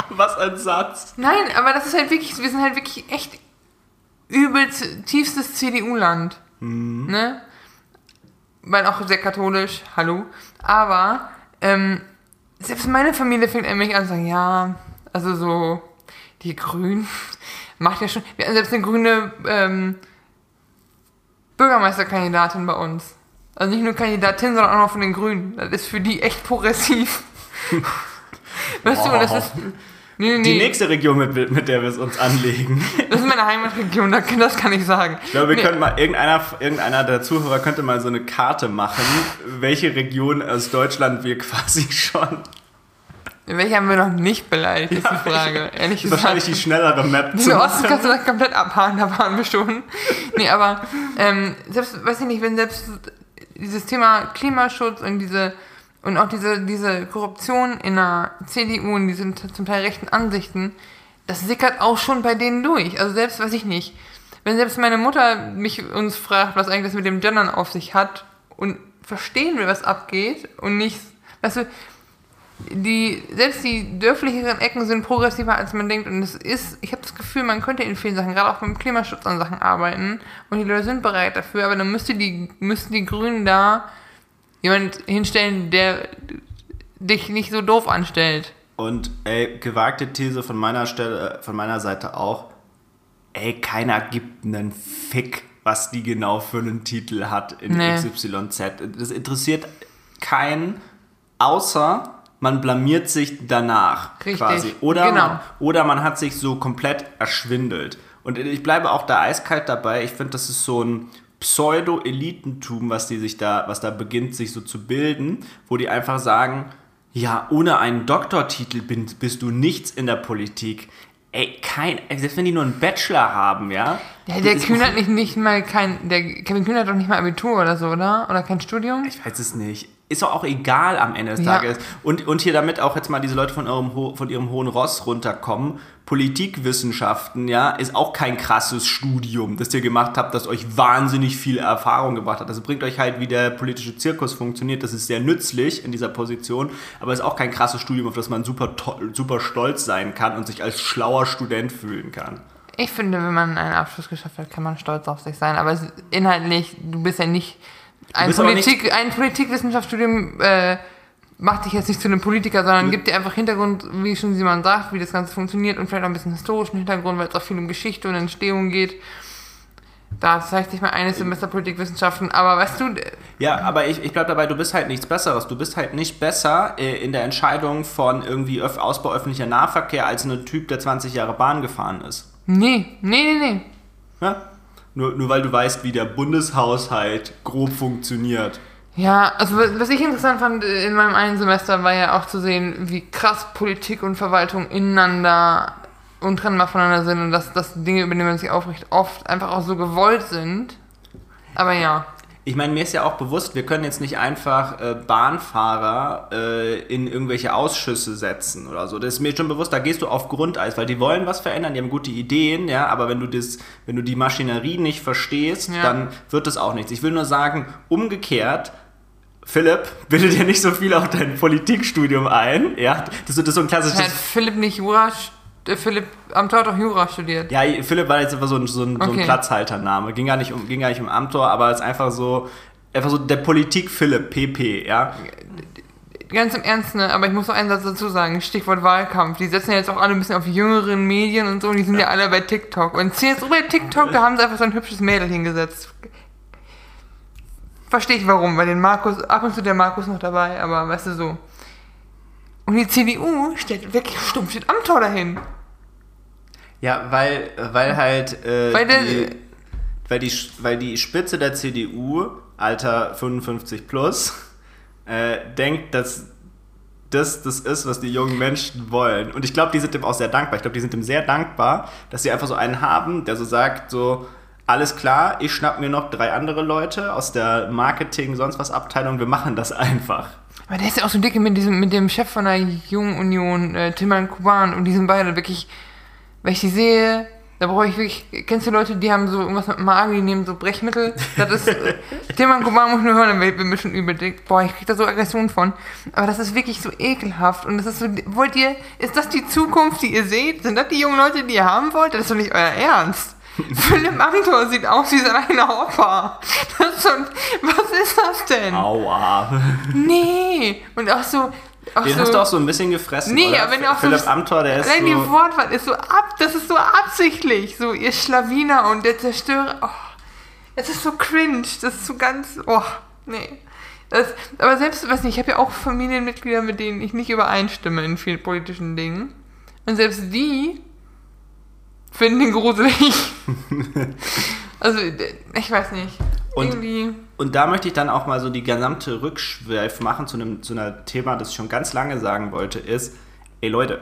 Was ein Satz. Nein, aber das ist halt wirklich, wir sind halt wirklich echt übelst tiefstes CDU-Land. Ne? Weil auch sehr katholisch, hallo. Aber ähm, selbst meine Familie fängt an mich an zu sagen, ja, also so die Grünen (laughs) macht ja schon. Wir hatten selbst eine grüne ähm, Bürgermeisterkandidatin bei uns. Also nicht nur Kandidatin, sondern auch noch von den Grünen. Das ist für die echt progressiv. (laughs) weißt du, das ist. Nee, nee, Die nächste Region, mit, mit der wir es uns anlegen. (laughs) Das ist meine Heimatregion, das kann ich sagen. Ich glaube, wir Nee. können mal, irgendeiner, irgendeiner der Zuhörer könnte mal so eine Karte machen, welche Region aus Deutschland wir quasi (laughs) schon. Welche haben wir noch nicht beleidigt, ist die Frage. Ehrlich gesagt. Wahrscheinlich die schnellere Map. Den Osten kannst du das komplett abhaken, da waren wir schon. Nee, aber ähm, selbst, weiß ich nicht, wenn selbst dieses Thema Klimaschutz und diese und auch diese, diese Korruption in der CDU und diese zum Teil rechten Ansichten, das sickert auch schon bei denen durch. Also selbst, weiß ich nicht, wenn selbst meine Mutter mich uns fragt, was eigentlich das mit dem Gendern auf sich hat und verstehen will, was abgeht und nicht, weißt du, die, selbst die dörflicheren Ecken sind progressiver, als man denkt. Und es ist, ich habe das Gefühl, man könnte in vielen Sachen, gerade auch beim Klimaschutz an Sachen arbeiten. Und die Leute sind bereit dafür, aber dann müsste die, müssten die Grünen da jemand hinstellen, der dich nicht so doof anstellt. Und ey, gewagte These von meiner Stelle, von meiner Seite auch. Ey, keiner gibt einen Fick, was die genau für einen Titel hat in Nee. XYZ. Das interessiert keinen, außer man blamiert sich danach Richtig, quasi. Oder, genau. man, oder man hat sich so komplett erschwindelt. Und ich bleibe auch da eiskalt dabei. Ich finde, das ist so ein Pseudo-Elitentum, was die sich da, was da beginnt, sich so zu bilden, wo die einfach sagen, ja, ohne einen Doktortitel bist du nichts in der Politik. Ey, kein, selbst wenn die nur einen Bachelor haben, ja. Ja, der ist- Kühn hat nicht, nicht mal kein, der Kevin Kühn hat doch nicht mal Abitur oder so, oder? Oder kein Studium? Ich weiß es nicht. Ist doch auch egal am Ende des Ja. Tages. Und, und hier damit auch jetzt mal diese Leute von, eurem, von ihrem hohen Ross runterkommen. Politikwissenschaften, ja, ist auch kein krasses Studium, das ihr gemacht habt, das euch wahnsinnig viel Erfahrung gebracht hat. Das bringt euch halt, wie der politische Zirkus funktioniert. Das ist sehr nützlich in dieser Position, aber ist auch kein krasses Studium, auf das man super, super stolz sein kann und sich als schlauer Student fühlen kann. Ich finde, wenn man einen Abschluss geschafft hat, kann man stolz auf sich sein. Aber es ist inhaltlich, du bist ja nicht. Ein, Politik, ein Politikwissenschaftsstudium äh, macht dich jetzt nicht zu einem Politiker, sondern gibt dir einfach Hintergrund, wie schon Simon sagt, wie das Ganze funktioniert und vielleicht auch ein bisschen historischen Hintergrund, weil es auch viel um Geschichte und Entstehung geht. Da zeigt sich mal eines Semester Politikwissenschaften, aber weißt du, Ja, aber ich, ich bleib dabei, du bist halt nichts Besseres. Du bist halt nicht besser äh, in der Entscheidung von irgendwie öff Ausbau öffentlicher Nahverkehr als ein Typ, der 20 Jahre Bahn gefahren ist. nee, nee, nee, nee. Ja? Nur, nur weil du weißt, wie der Bundeshaushalt grob funktioniert. Ja, also was ich interessant fand äh, in meinem einen Semester war ja auch zu sehen, wie krass Politik und Verwaltung ineinander untrennbar voneinander sind und dass, dass Dinge, über die man sich aufricht, oft einfach auch so gewollt sind. Aber ja, Ich meine, mir ist ja auch bewusst, wir können jetzt nicht einfach äh, Bahnfahrer äh, in irgendwelche Ausschüsse setzen oder so. Das ist mir schon bewusst, da gehst du auf Grundeis, weil die wollen was verändern, die haben gute Ideen, ja, aber wenn du das, wenn du die Maschinerie nicht verstehst, Ja. dann wird das auch nichts. Ich will nur sagen, umgekehrt, Philipp, bilde dir nicht so viel auf dein Politikstudium ein, ja. Das, ist- das ist so ein klassisches hat Philipp nicht Jura, äh, Philipp Amthor hat doch Jura studiert. Ja, Philipp war jetzt einfach so ein, so ein, so ein Okay. Platzhaltername. Ging gar, nicht um, ging gar nicht um Amtor, aber ist einfach so, einfach so der Politik Philipp, PP, ja. Ganz im Ernst, ne? aber ich muss noch einen Satz dazu sagen, Stichwort Wahlkampf. Die setzen ja jetzt auch alle ein bisschen auf jüngeren Medien und so, und die sind ja, alle bei TikTok. Und CSU bei TikTok, da haben sie einfach so ein hübsches Mädel hingesetzt. Verstehe ich warum, weil den Markus, ab und zu der Markus noch dabei, aber weißt du so. Und die CDU stellt wirklich stumpf steht Amtor dahin. Ja, weil, weil halt, äh, Weil der- die, weil, die, weil die Spitze der CDU, Alter 55 plus, äh, denkt, dass das das ist, was die jungen Menschen wollen. Und ich glaube, die sind dem auch sehr dankbar. Ich glaube, die sind dem sehr dankbar, dass sie einfach so einen haben, der so sagt, so, alles klar, ich schnapp mir noch drei andere Leute aus der Marketing, sonst was Abteilung, wir machen das einfach. Aber der ist ja auch so dicke mit diesem, mit dem Chef von der Jungen Union, äh, Tilman Kuban, und die sind beide wirklich, wenn ich die sehe, Da brauche ich wirklich, kennst du Leute, die haben so irgendwas mit Magen, die nehmen so Brechmittel? Das ist, äh, (laughs) Tilman Kuban muss nur hören, dann wird mir schon übel. Boah, ich krieg da so Aggression von. Aber das ist wirklich so ekelhaft. Und das ist so, wollt ihr, ist das die Zukunft, die ihr seht? Sind das die jungen Leute, die ihr haben wollt? Das ist doch nicht euer Ernst. Philipp Amthor sieht aus wie sein eigener Opa. Das schon, was ist das denn? Aua. Nee. Und auch so, auch Den so, hast du auch so ein bisschen gefressen, Nee, oder? aber wenn auch Philipp so, Amthor, der ist Nein, die so... Wortwahl ist so ab, das ist so absichtlich. So, ihr Schlawiner und der Zerstörer. Oh, es ist so cringe. Das ist so ganz. Oh, nee. Das, aber selbst, weiß nicht, ich habe ja auch Familienmitglieder, mit denen ich nicht übereinstimme in vielen politischen Dingen. Und selbst die finden ihn gruselig. (laughs) also, ich weiß nicht. Und- Irgendwie. Und da möchte ich dann auch mal so die gesamte Rückschweif machen zu einem, zu einem Thema, das ich schon ganz lange sagen wollte, ist, ey Leute,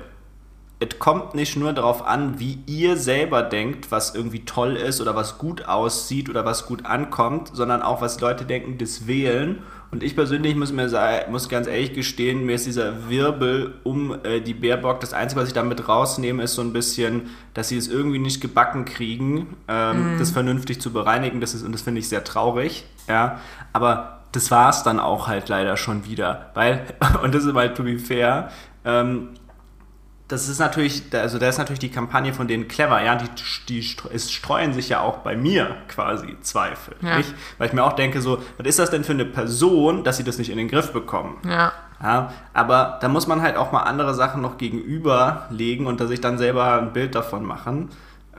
es kommt nicht nur darauf an, wie ihr selber denkt, was irgendwie toll ist oder was gut aussieht oder was gut ankommt, sondern auch, was Leute denken, das Wählen. Und ich persönlich muss mir muss ganz ehrlich gestehen, mir ist dieser Wirbel um äh, die Baerbock, das Einzige, was ich damit rausnehme, ist so ein bisschen, dass sie es irgendwie nicht gebacken kriegen, ähm, das vernünftig zu bereinigen. Das ist, und das finde ich sehr traurig. Ja, aber das war es dann auch halt leider schon wieder. Weil, (laughs) und das ist mal to be fair, ähm, das ist natürlich, also da ist natürlich die Kampagne von denen clever, ja, die, die es streuen sich ja auch bei mir quasi Zweifel, Ja. nicht? Weil ich mir auch denke, so, was ist das denn für eine Person, dass sie das nicht in den Griff bekommen? Ja. Ja, aber da muss man halt auch mal andere Sachen noch gegenüberlegen und da sich dann selber ein Bild davon machen.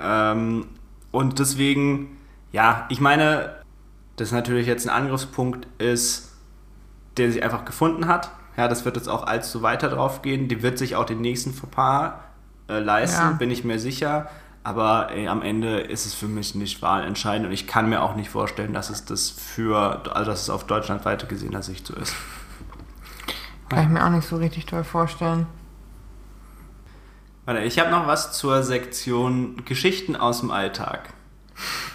Ähm, und deswegen, ja, ich meine, das natürlich jetzt ein Angriffspunkt ist, der sich einfach gefunden hat. Ja, das wird jetzt auch allzu weiter drauf gehen. Die wird sich auch den nächsten Fauxpas äh, leisten, Ja. bin ich mir sicher. Aber ey, am Ende ist es für mich nicht wahlentscheidend und ich kann mir auch nicht vorstellen, dass es das für, also dass es auf deutschlandweite gesehener Sicht so ist. Kann ich mir auch nicht so richtig toll vorstellen. Warte, ich habe noch was zur Sektion Geschichten aus dem Alltag.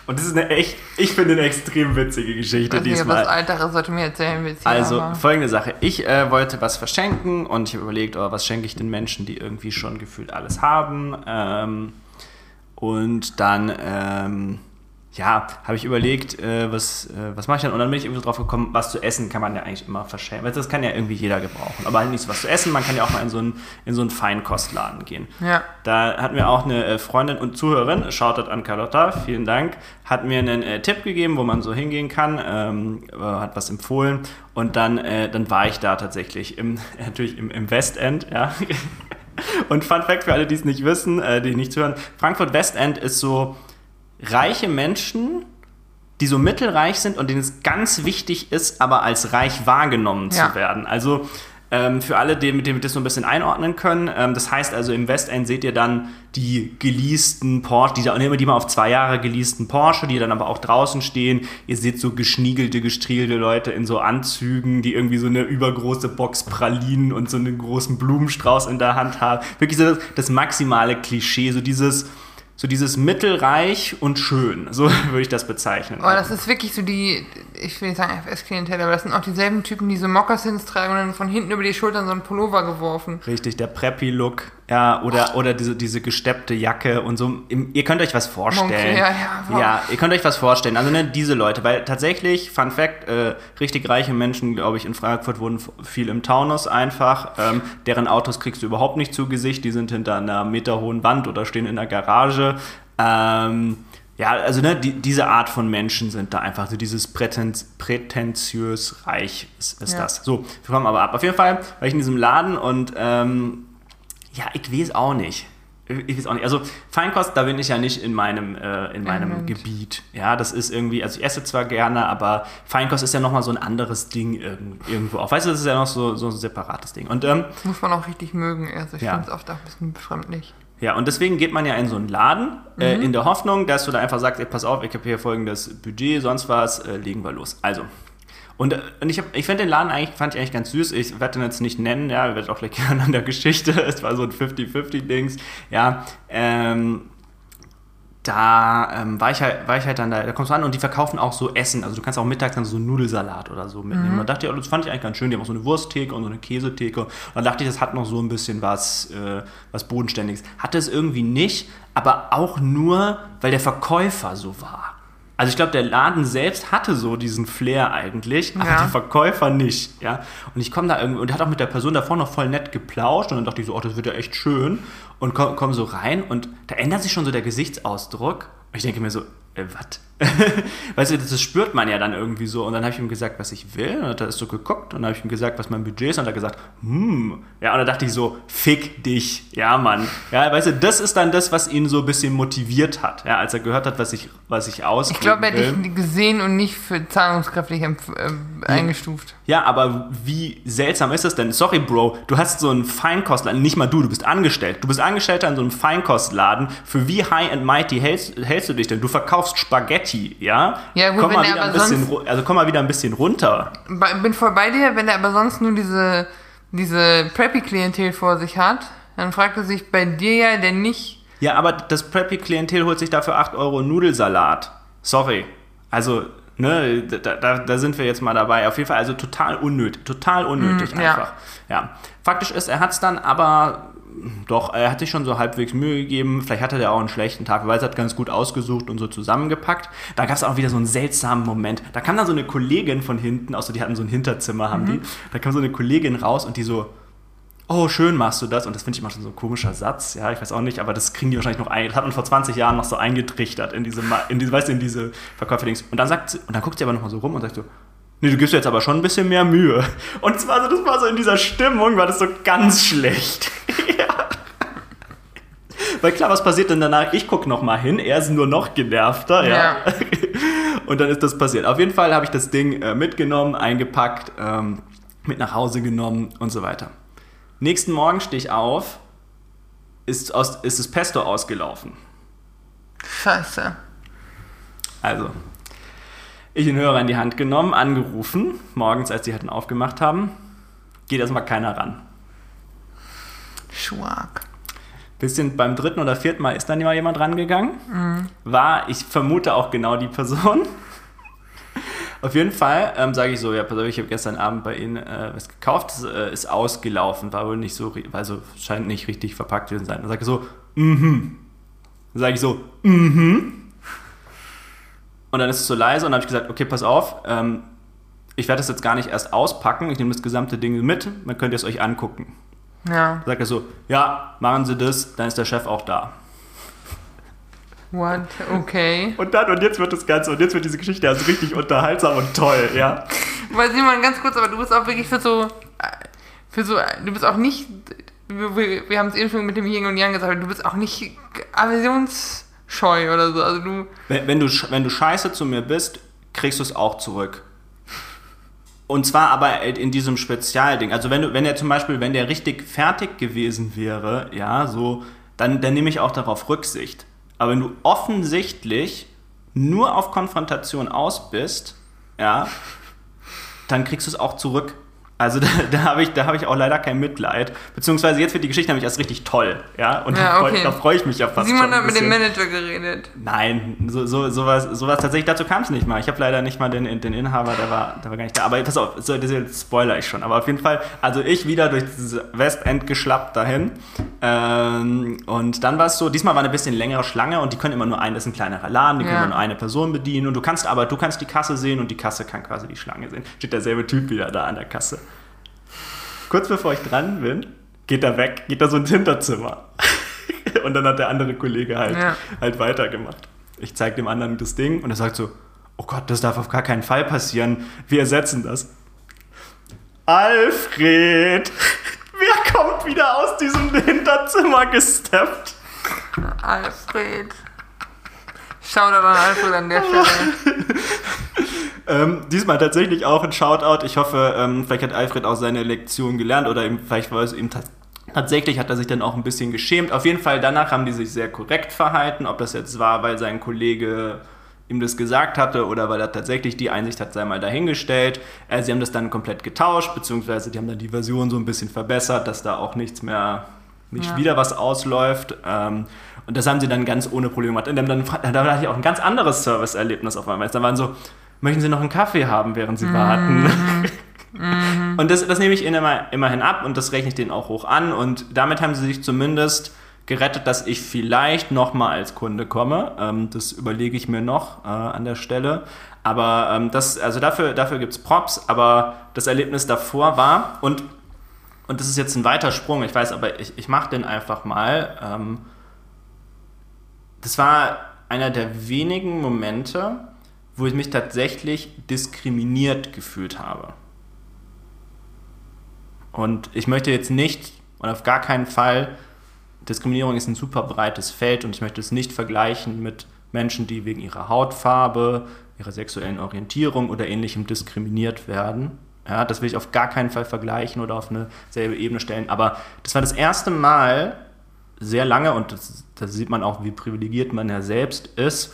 Und das ist eine echt, ich finde eine extrem witzige Geschichte nicht, diesmal. Alter sollte mir erzählen willst. Also aber folgende Sache. Ich äh, wollte was verschenken und ich habe überlegt, oh, was schenke ich den Menschen, die irgendwie schon gefühlt alles haben. Ähm, und dann, ähm, ja, habe ich überlegt, äh, was, äh, was mache ich dann? Und dann bin ich irgendwie so drauf gekommen, was zu essen kann man ja eigentlich immer verschenken. Das kann ja irgendwie jeder gebrauchen. Aber halt nicht so was zu essen, man kann ja auch mal in so einen, in so einen Feinkostladen gehen. Ja. Da hat mir auch eine äh, Freundin und Zuhörerin, shoutout an Carlotta, vielen Dank, hat mir einen äh, Tipp gegeben, wo man so hingehen kann, ähm, äh, hat was empfohlen und dann, äh, dann war ich da tatsächlich im, (laughs) natürlich im, im Westend, ja. (laughs) Und Fun Fact für alle, die es nicht wissen, äh, die nicht zuhören, Frankfurt Westend ist so reiche Menschen, die so mittelreich sind und denen es ganz wichtig ist, aber als reich wahrgenommen Ja. zu werden. Also ähm, für alle, die mit dem das so ein bisschen einordnen können, ähm, das heißt also im Westend seht ihr dann die geleasten Porsche, die, da- immer die mal auf zwei Jahre geleasten Porsche, die dann aber auch draußen stehen. Ihr seht so geschniegelte, gestriegelte Leute in so Anzügen, die irgendwie so eine übergroße Box Pralinen und so einen großen Blumenstrauß in der Hand haben. Wirklich so das, das maximale Klischee, so dieses so dieses mittelreich und schön, so (laughs) würde ich das bezeichnen. Aber das ist wirklich so die, ich will nicht sagen FS-Klientel, aber das sind auch dieselben Typen, die so Moccasins tragen und dann von hinten über die Schultern so einen Pullover geworfen. Richtig, der Preppy-Look, ja, oder, oder diese, diese gesteppte Jacke und so. Ihr könnt euch was vorstellen. Montclair, ja, wow. ja, ihr könnt euch was vorstellen. Also ne, diese Leute, weil tatsächlich, Fun Fact, äh, richtig reiche Menschen, glaube ich, in Frankfurt wohnen f- viel im Taunus einfach. Ähm, deren Autos kriegst du überhaupt nicht zu Gesicht, die sind hinter einer meterhohen Wand oder stehen in der Garage. Ähm, ja, also ne, die, diese Art von Menschen sind da einfach so dieses Prätens, prätentiös reich ist, ist Ja. das. So, wir kommen aber ab. Auf jeden Fall war ich in diesem Laden und ähm, ja, ich weiß auch nicht. Ich weiß auch nicht. Also Feinkost, da bin ich ja nicht in meinem, äh, in meinem Element. Gebiet. Ja, das ist irgendwie, also ich esse zwar gerne, aber Feinkost ist ja nochmal so ein anderes Ding irgend- irgendwo auch. Weißt du, das ist ja noch so, so ein separates Ding. Und ähm, Muss man auch richtig mögen. Also ich Ja. finde es oft auch ein bisschen befremdlich. ja, und deswegen geht man ja in so einen Laden, äh, in der Hoffnung, dass du da einfach sagst, ey, pass auf, ich habe hier folgendes Budget, sonst was, äh, legen wir los. Also. Und, und ich, hab- ich fand den Laden eigentlich, fand ich eigentlich ganz süß. Ich werde den jetzt nicht nennen, ja, ich werde auch gleich (laughs) gerne an der Geschichte. Es war so ein 50-50-Dings. Ja, ähm, da ähm, war, ich halt, war ich halt dann da, da kommst du an und die verkaufen auch so Essen. Also du kannst auch mittags dann so einen Nudelsalat oder so mitnehmen. Mhm. Und da dachte ich, oh, das fand ich eigentlich ganz schön. Die haben auch so eine Wursttheke und so eine Käsetheke. Und dann dachte ich, das hat noch so ein bisschen was, äh, was Bodenständiges. Hatte es irgendwie nicht, aber auch nur, weil der Verkäufer so war. Also ich glaube, der Laden selbst hatte so diesen Flair eigentlich, aber Ja. die Verkäufer nicht, ja. Und ich komme da irgendwie und hat auch mit der Person davor noch voll nett geplauscht und dann dachte ich so, oh, das wird ja echt schön und komme komm so rein und da ändert sich schon so der Gesichtsausdruck. Und ich denke mir so, äh, was? (laughs) weißt du, das, spürt man ja dann irgendwie so. Und dann habe ich ihm gesagt, was ich will. Und dann hat er so geguckt und dann habe ich ihm gesagt, was mein Budget ist. Und dann hat er gesagt, hm. Ja, und dann dachte ich so, fick dich. Ja, Mann. Ja, weißt du, das ist dann das, was ihn so ein bisschen motiviert hat. Ja, als er gehört hat, was ich, was ich aus. Ich glaube, er hat dich gesehen und nicht für zahlungskräftig äh, eingestuft. Ja, aber wie seltsam ist das denn? Sorry, Bro, du hast so einen Feinkostladen, nicht mal du, du bist angestellt. Du bist Angestellter in so einem Feinkostladen. Für wie high and mighty hältst, hältst du dich denn? Du verkaufst Spaghetti, ja? Ja, gut, komm wenn mal er wieder ein bisschen, also komm mal wieder ein bisschen runter. Bin voll bei dir, wenn er aber sonst nur diese, diese Preppy-Klientel vor sich hat, dann fragt er sich bei dir ja, der nicht. Ja, aber das Preppy-Klientel holt sich dafür 8 Euro Nudelsalat. Sorry. Also, ne, da, da, da sind wir jetzt mal dabei. Auf jeden Fall, also total unnötig. Total unnötig Mm, ja. einfach. Ja. Faktisch ist, er hat es dann aber. Doch, er hat sich schon so halbwegs Mühe gegeben. Vielleicht hatte er auch einen schlechten Tag, weil es hat ganz gut ausgesucht und so zusammengepackt. Da gab es auch wieder so einen seltsamen Moment. Da kam dann so eine Kollegin von hinten, außer die hatten so ein Hinterzimmer, haben die. Da kam so eine Kollegin raus und die so, oh, schön machst du das. Und das finde ich immer schon so ein komischer Satz. Ja, ich weiß auch nicht, aber das kriegen die wahrscheinlich noch ein. Das hat man vor 20 Jahren noch so eingetrichtert in diese, in diese weißt du, in diese Verkäuferdings. Und dann sagt sie, und dann guckt sie aber nochmal so rum und sagt so, nee, du gibst jetzt aber schon ein bisschen mehr Mühe. Und zwar so, das war so in dieser Stimmung, war das so ganz schlecht. (laughs) Weil klar, was passiert denn danach? Ich gucke nochmal hin, er ist nur noch genervter, ja. Ja. (laughs) Und dann ist das passiert. Auf jeden Fall habe ich das Ding äh, mitgenommen, eingepackt, ähm, mit nach Hause genommen und so weiter. Nächsten Morgen stehe ich auf, ist, aus, ist das Pesto ausgelaufen. Scheiße. Also, ich den Hörer in die Hand genommen, angerufen, morgens, als die hatten aufgemacht haben. Geht erstmal keiner ran. Schwag. Bisschen beim dritten oder vierten Mal ist dann mal jemand rangegangen. War, ich vermute auch genau die Person. Auf jeden Fall ähm, sage ich so, ja, pass auf, ich habe gestern Abend bei Ihnen äh, was gekauft, das äh, ist ausgelaufen, war wohl nicht so, also scheint nicht richtig verpackt zu sein. Dann sage ich so, mhm. Dann sage ich so, mhm. Und dann ist es so leise und dann habe ich gesagt, okay, pass auf, ähm, ich werde das jetzt gar nicht erst auspacken, ich nehme das gesamte Ding mit, dann könnt ihr es euch angucken. Ja. Sagt er so, ja, machen Sie das, dann ist der Chef auch da. What? Okay. Und dann, und jetzt wird das Ganze, und jetzt wird diese Geschichte also richtig unterhaltsam und toll, ja. Weil Simon, ganz kurz, aber du bist auch wirklich für so. Für so. Du bist auch nicht. Wir, wir, haben es eben schon mit dem Yin und Yang gesagt, aber du bist auch nicht aversionsscheu oder so. Also du. Wenn, wenn, du, wenn du scheiße zu mir bist, kriegst du es auch zurück. Und zwar aber halt in diesem Spezialding. Also wenn du, wenn der zum Beispiel, wenn der richtig fertig gewesen wäre, ja, so, dann, dann nehme ich auch darauf Rücksicht. Aber wenn du offensichtlich nur auf Konfrontation aus bist, ja, dann kriegst du es auch zurück. Also (laughs) da, da habe ich, da hab ich auch leider kein Mitleid. Beziehungsweise jetzt wird die Geschichte nämlich erst richtig toll, ja. Und Ja, da freue okay. da freu ich mich ja fast Simon ein hat mit dem. Manager geredet. Nein, so, so, sowas, sowas tatsächlich, dazu kam es nicht mal. Ich habe leider nicht mal den, den Inhaber, der war, der war gar nicht da. Aber pass auf, so, das spoiler ich schon. Aber auf jeden Fall, also ich wieder durch dieses Westend geschlappt dahin. Ähm, und dann war es so, diesmal war eine bisschen längere Schlange und die können immer nur einen, das ist ein kleinerer Laden, die können Ja. immer nur eine Person bedienen. Und du kannst aber, du kannst die Kasse sehen und die Kasse kann quasi die Schlange sehen. Steht derselbe Typ wieder da an der Kasse. Kurz bevor ich dran bin, geht er weg, geht er so ins Hinterzimmer. und dann hat der andere Kollege halt, Ja. halt weitergemacht. Ich zeige dem anderen das Ding und er sagt so, oh Gott, das darf auf gar keinen Fall passieren. Wir ersetzen das. Alfred! Wer kommt wieder aus diesem Hinterzimmer gesteppt? Alfred. Shoutout an Alfred an der Stelle. (laughs) Ähm, diesmal tatsächlich auch ein Shoutout. Ich hoffe, ähm, vielleicht hat Alfred auch seine Lektion gelernt oder ihm, vielleicht war es ihm tats- tatsächlich, hat er sich dann auch ein bisschen geschämt. Auf jeden Fall, danach haben die sich sehr korrekt verhalten. Ob das jetzt war, weil sein Kollege ihm das gesagt hatte oder weil er tatsächlich die Einsicht hat, sei mal dahingestellt. Äh, sie haben das dann komplett getauscht, beziehungsweise die haben dann die Version so ein bisschen verbessert, dass da auch nichts mehr nicht Ja. wieder was ausläuft. Ähm, und das haben sie dann ganz ohne Probleme gemacht. Und dann, dann, da hatte ich auch ein ganz anderes Serviceerlebnis auf einmal. Da waren so, möchten Sie noch einen Kaffee haben, während Sie warten? (laughs) Und das, das nehme ich ihnen immer, immerhin ab und das rechne ich denen auch hoch an. Und damit haben sie sich zumindest gerettet, dass ich vielleicht nochmal als Kunde komme. Ähm, das überlege ich mir noch äh, an der Stelle. Aber ähm, das, also dafür, dafür gibt es Props, aber das Erlebnis davor war, und, und das ist jetzt ein weiter Sprung, ich weiß, aber ich, ich mache den einfach mal. Ähm, das war einer der wenigen Momente, wo ich mich tatsächlich diskriminiert gefühlt habe. Und ich möchte jetzt nicht und auf gar keinen Fall, Diskriminierung ist ein super breites Feld und ich möchte es nicht vergleichen mit Menschen, die wegen ihrer Hautfarbe, ihrer sexuellen Orientierung oder ähnlichem diskriminiert werden. Ja, das will ich auf gar keinen Fall vergleichen oder auf eine selbe Ebene stellen. Aber das war das erste Mal sehr lange, und da sieht man auch, wie privilegiert man ja selbst ist,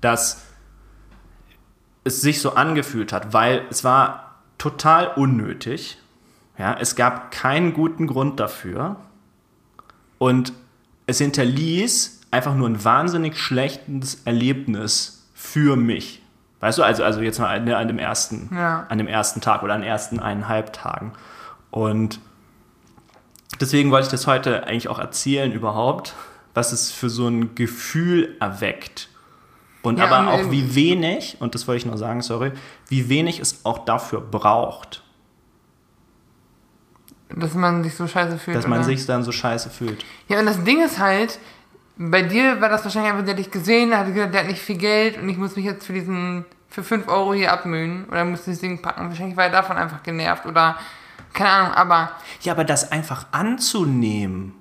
dass es sich so angefühlt hat, weil es war total unnötig. Ja, es gab keinen guten Grund dafür. Und es hinterließ einfach nur ein wahnsinnig schlechtes Erlebnis für mich. Weißt du, also, also jetzt mal an, an, dem ersten, Ja. an dem ersten Tag oder an den ersten eineinhalb Tagen. Und deswegen wollte ich das heute eigentlich auch erzählen überhaupt, was es für so ein Gefühl erweckt. Und Ja, aber auch ähm, wie wenig, und das wollte ich nur sagen, sorry, wie wenig es auch dafür braucht, Dass man sich so scheiße fühlt. dass man oder? sich dann so scheiße fühlt. Ja, und das Ding ist halt, bei dir war das wahrscheinlich einfach, der hat dich gesehen, der hat gesagt, der hat nicht viel Geld und ich muss mich jetzt für diesen, für 5 Euro hier abmühen oder muss das Ding packen. Wahrscheinlich war er davon einfach genervt oder, keine Ahnung, aber, Ja, aber das einfach anzunehmen.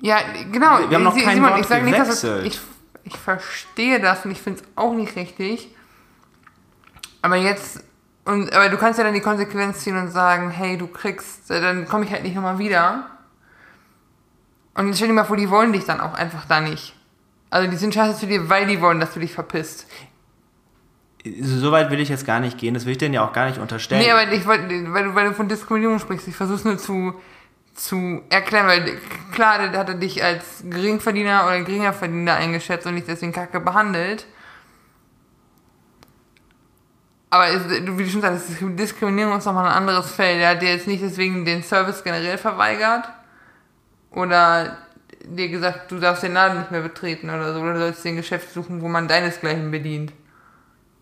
ja, genau. Wir haben noch Sie- kein Simon, Wort ich sage nicht, dass gewechselt. ich, ich verstehe das und ich finde es auch nicht richtig. Aber jetzt, und, aber du kannst ja dann die Konsequenz ziehen und sagen, hey, du kriegst, äh, dann komme ich halt nicht nochmal wieder. Und stell dir mal vor, die wollen dich dann auch einfach da nicht. Also die sind scheiße zu dir, weil die wollen, dass du dich verpisst. So weit will ich jetzt gar nicht gehen, das will ich denen ja auch gar nicht unterstellen. Nee, aber ich wollte, weil du, weil du von Diskriminierung sprichst, ich versuch's nur zu, zu erklären, weil klar, der hat er dich als Geringverdiener oder Geringerverdiener eingeschätzt und nicht deswegen kacke behandelt. Aber du- wie du schon sagst, Diskriminierung ist nochmal ein anderes Feld. Er hat dir jetzt nicht deswegen den Service generell verweigert oder dir gesagt, du darfst den Laden nicht mehr betreten oder so, oder du sollst den Geschäft suchen, wo man deinesgleichen bedient.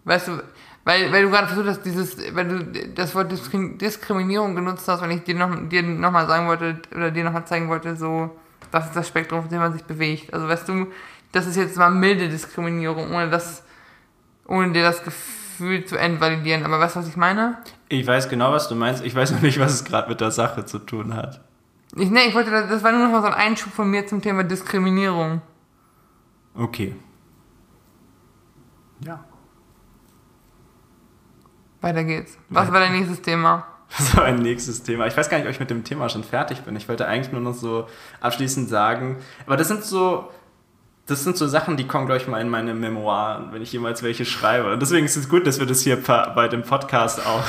Weißt du, weil, weil du gerade versucht hast, dieses, weil du das Wort Diskrim- Diskriminierung genutzt hast, wenn ich dir noch, dir noch mal sagen wollte, oder dir noch mal zeigen wollte, so, das ist das Spektrum, auf dem man sich bewegt. Also weißt du, das ist jetzt mal milde Diskriminierung, ohne das, ohne dir das Gefühl zu entvalidieren. Aber weißt du, was ich meine? Ich weiß genau, was du meinst. Ich weiß noch nicht, was es gerade mit der Sache zu tun hat. Ich, nee, ich wollte, das das war nur noch mal so ein Einschub von mir zum Thema Diskriminierung. Okay. Weiter geht's. Was war dein nächstes Thema? Das war ein nächstes Thema. Ich weiß gar nicht, ob ich mit dem Thema schon fertig bin. Ich wollte eigentlich nur noch so abschließend sagen, aber das sind so, das sind so Sachen, die kommen, glaube ich, mal in meine Memoiren, wenn ich jemals welche schreibe. Und deswegen ist es gut, dass wir das hier bei dem Podcast auch,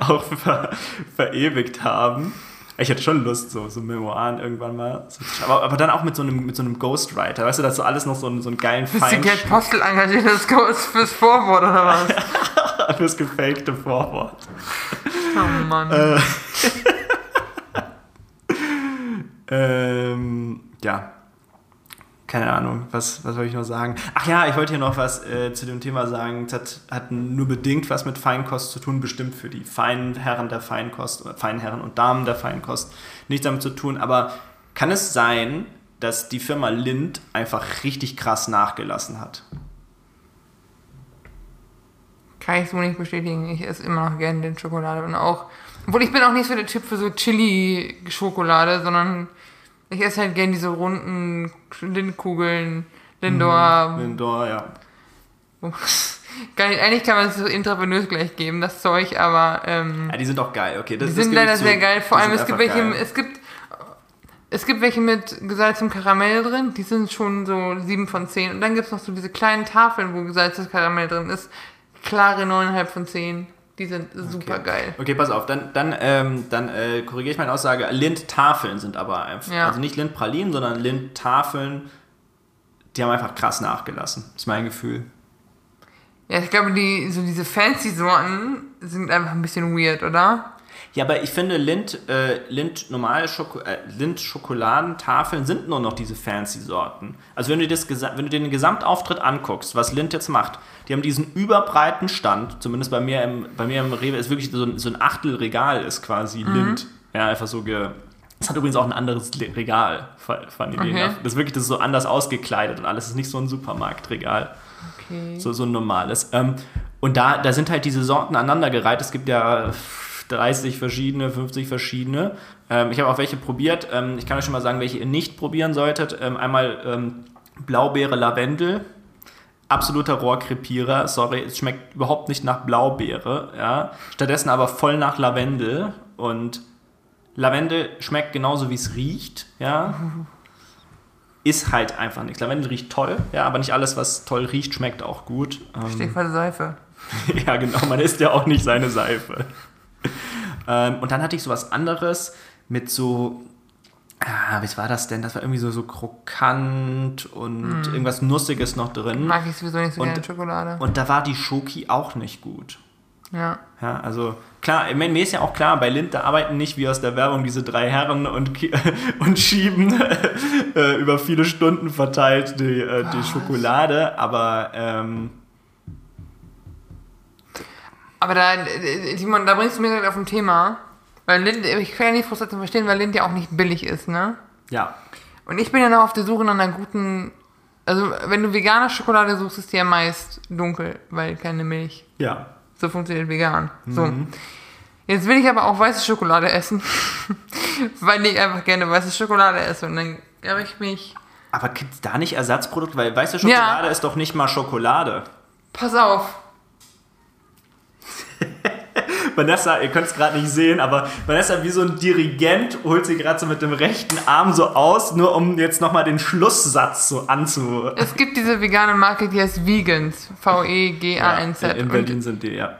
(laughs) auch ver, verewigt haben. Ich hätte schon Lust, so, so Memoiren irgendwann mal zu schreiben. Aber, aber dann auch mit so einem, mit so einem Ghostwriter. Weißt du, dass so alles noch so, einen- so einen geilen Bist du Fein Gerd Postel engagiert das Ghost fürs Vorwort oder was? (laughs) fürs gefakte Vorwort. Oh Mann. Äh, (laughs) ähm, ja. Keine Ahnung, was, was wollte ich noch sagen? Ach ja, ich wollte hier noch was äh, zu dem Thema sagen. Es hat, hat nur bedingt was mit Feinkost zu tun, bestimmt für die feinen Herren der Feinkost, oder feinen Herren und Damen der Feinkost. Nichts damit zu tun, aber kann es sein, dass die Firma Lind einfach richtig krass nachgelassen hat? Kann ich so nicht bestätigen. Ich esse immer noch gerne den Schokolade und auch. Obwohl ich bin auch nicht so der Typ für so Chili-Schokolade, sondern ich esse halt gerne diese runden Lindkugeln, Lindor. Lindor, ja. (laughs) Geil, eigentlich kann man es so intravenös gleich geben, das Zeug, aber ähm, ja. Die sind auch geil, okay. Das, die sind leider sehr geil. Vor allem, es gibt welche, geil. es gibt, es gibt welche mit gesalztem Karamell drin, die sind schon so 7 von 10. Und dann gibt es noch so diese kleinen Tafeln, wo gesalztes Karamell drin ist. Klare 9,5 von 10. Die sind super geil. Okay, pass auf, dann, dann, ähm, dann äh, korrigiere ich meine Aussage. Lindtafeln sind aber einfach, Ja. also nicht Lindpralinen, sondern Lindtafeln, die haben einfach krass nachgelassen, ist mein Gefühl. Ja, ich glaube, die, so diese fancy Sorten sind einfach ein bisschen weird, oder? Ja, aber ich finde, Lind, äh, Lind normale Schoko äh, Lind Schokoladentafeln sind nur noch diese fancy Sorten. Also wenn du, das, wenn du dir den Gesamtauftritt anguckst, was Lind jetzt macht, die haben diesen überbreiten Stand, zumindest bei mir im, bei mir im Rewe ist wirklich so ein, so ein Achtelregal ist quasi Lind. Ja, einfach so ge... Es hat übrigens auch ein anderes Regal, fa- fand ich. Okay. Das ist wirklich das ist so anders ausgekleidet und alles ist nicht so ein Supermarktregal Okay. so, so ein normales. Ähm, und da, da sind halt diese Sorten aneinandergereiht. Es gibt ja 30 verschiedene, 50 verschiedene. Ähm, ich habe auch welche probiert. Ähm, ich kann euch schon mal sagen, welche ihr nicht probieren solltet. Ähm, einmal ähm, Blaubeere Lavendel. Absoluter Rohrkrepierer. Sorry, es schmeckt überhaupt nicht nach Blaubeere. Ja. Stattdessen aber voll nach Lavendel. Und Lavendel schmeckt genauso, wie es riecht. Ja. (laughs) Ist halt einfach nichts. Lavendel riecht toll, ja, aber nicht alles, was toll riecht, schmeckt auch gut. Ähm, Stichwort Seife. (laughs) ja, genau, man isst ja auch nicht seine Seife. Ähm, und dann hatte ich so was anderes mit so, ah, was war das denn? Das war irgendwie so, so krokant und irgendwas Nussiges noch drin. Mag ich sowieso nicht so Und- gerne Schokolade. Und da war die Schoki auch nicht gut. ja. Ja, also klar, mir ist ja auch klar, bei Lind, da arbeiten nicht wie aus der Werbung diese drei Herren und, (laughs) und schieben (laughs) äh, über viele Stunden verteilt die, äh, die Schokolade, aber ähm, Aber da, äh, Simon, da bringst du mir direkt auf ein Thema. Weil Lind, ich kann ja nicht Frustration verstehen, weil Lind ja auch nicht billig ist, ne? ja, Und ich bin ja noch auf der Suche nach einer guten. Also, wenn du vegane Schokolade suchst, ist die ja meist dunkel, weil keine Milch. ja. So funktioniert vegan. So. Jetzt will ich aber auch weiße Schokolade essen, (laughs) weil ich einfach gerne weiße Schokolade esse. Und dann habe ich mich. Aber gibt es da nicht Ersatzprodukte? Weil weiße Schokolade ist doch nicht mal Schokolade. Pass auf, (laughs) Vanessa, ihr könnt es gerade nicht sehen, aber Vanessa wie so ein Dirigent holt sie gerade so mit dem rechten Arm so aus, nur um jetzt nochmal den Schlusssatz so anzu... es gibt diese vegane Marke, die heißt Vegans. V-E-G-A-N-Z. in Und Berlin sind die, ja.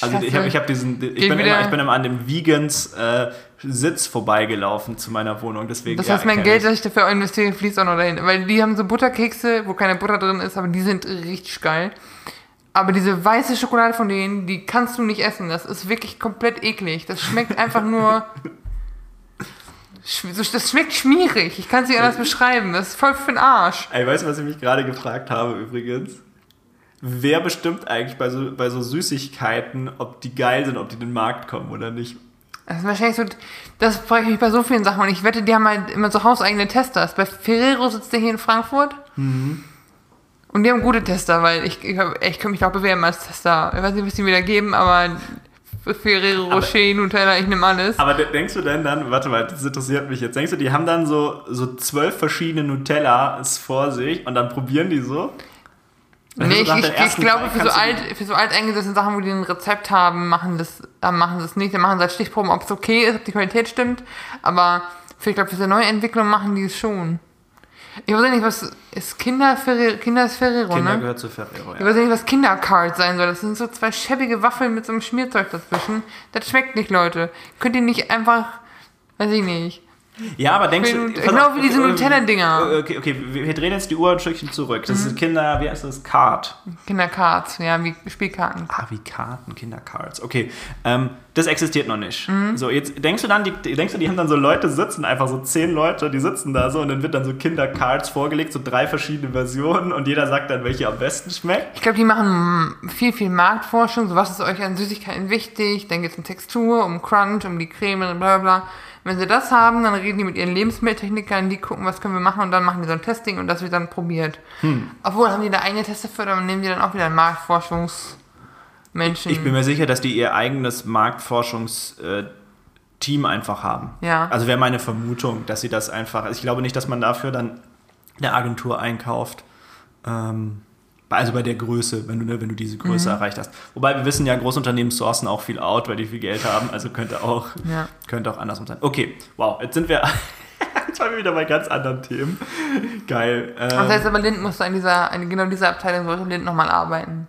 Also ich habe ich hab diesen, ich Geht bin, immer, ich bin immer an dem Vegans äh, Sitz vorbeigelaufen zu meiner Wohnung, deswegen. Das ja, heißt, mein kenn Geld, das ich dafür investiere, fließt auch noch dahin. Weil die haben so Butterkekse, wo keine Butter drin ist, aber die sind richtig geil. Aber diese weiße Schokolade von denen, die kannst du nicht essen. Das ist wirklich komplett eklig. Das schmeckt einfach nur. (laughs) Das schmeckt schmierig. Ich kann es nicht anders beschreiben. Das ist voll für den Arsch. Ey, weißt du, was ich mich gerade gefragt habe übrigens? Wer bestimmt eigentlich bei so, bei so Süßigkeiten, ob die geil sind, ob die in den Markt kommen oder nicht? Das ist wahrscheinlich so. Das frage ich mich bei so vielen Sachen. Und ich wette, die haben halt immer so hauseigene Tester. Bei Ferrero sitzt der hier in Frankfurt. Und die haben gute Tester, weil ich, ich, ich kann mich auch bewerben als Tester. Ich weiß nicht, was die mir da geben, aber Ferrero Rocher, Nutella, ich nehme alles. Aber de- denkst du denn dann, warte mal, das interessiert mich jetzt, denkst du, die haben dann so, so zwölf verschiedene Nutellas vor sich und dann probieren die so? Dann Nee, ich, ich, ich glaube, für so, alt, für so alteingesessene Sachen, wo die ein Rezept haben, machen das, äh, machen sie es nicht. Dann machen sie halt Stichproben, ob es okay ist, ob die Qualität stimmt. Aber für, ich glaube, für so neue Entwicklung machen die es schon. Ich weiß nicht, was ist Kinder Ferrero, Kinder ist Ferrero, Kinder ne? gehört zu Ferrero, Ich ja. weiß nicht, was Kindercard sein soll. Das sind so zwei schäbige Waffeln mit so einem Schmierzeug dazwischen. Das schmeckt nicht, Leute. Könnt ihr nicht einfach, weiß ich nicht. Ja, aber denkst du... Genau wie diese okay, Nutella-Dinger. Okay, okay, wir drehen jetzt die Uhr ein Stückchen zurück. Das Mhm. ist Kinder, wie heißt das? Card. Kindercards, ja, wie Spielkarten. Ah, wie Karten, Kindercards. Okay, ähm, das existiert noch nicht. Mhm. So, jetzt denkst du dann, die, denkst du, die haben dann so Leute sitzen, einfach so zehn Leute, die sitzen da so und dann wird dann so Kindercards vorgelegt, so drei verschiedene Versionen und jeder sagt dann, welche am besten schmeckt. Ich glaube, die machen viel, viel Marktforschung. So, was ist euch an Süßigkeiten wichtig? Dann geht es um Textur, um Crunch, um die Creme, bla bla bla. Wenn sie das haben, dann reden die mit ihren Lebensmitteltechnikern, die gucken, was können wir machen und dann machen die so ein Testing und das wird dann probiert. Hm. Obwohl, haben die da eigene Tester für, dann nehmen die dann auch wieder einen Marktforschungsmenschen. Ich bin mir sicher, dass die ihr eigenes Marktforschungsteam einfach haben. Ja. Also wäre meine Vermutung, dass sie das einfach. Also ich glaube nicht, dass man dafür dann eine Agentur einkauft. Ähm, also bei der Größe, wenn du, ne, wenn du diese Größe erreicht hast. Wobei wir wissen ja, Großunternehmen sourcen auch viel out, weil die viel Geld haben. Also könnte auch, Ja. könnte auch andersrum sein. Okay, wow, jetzt sind wir. (laughs) Jetzt waren wir wieder bei ganz anderen Themen. Geil. Ähm, Das heißt aber, Lind musste an dieser, an genau dieser Abteilung sollte Lind nochmal arbeiten.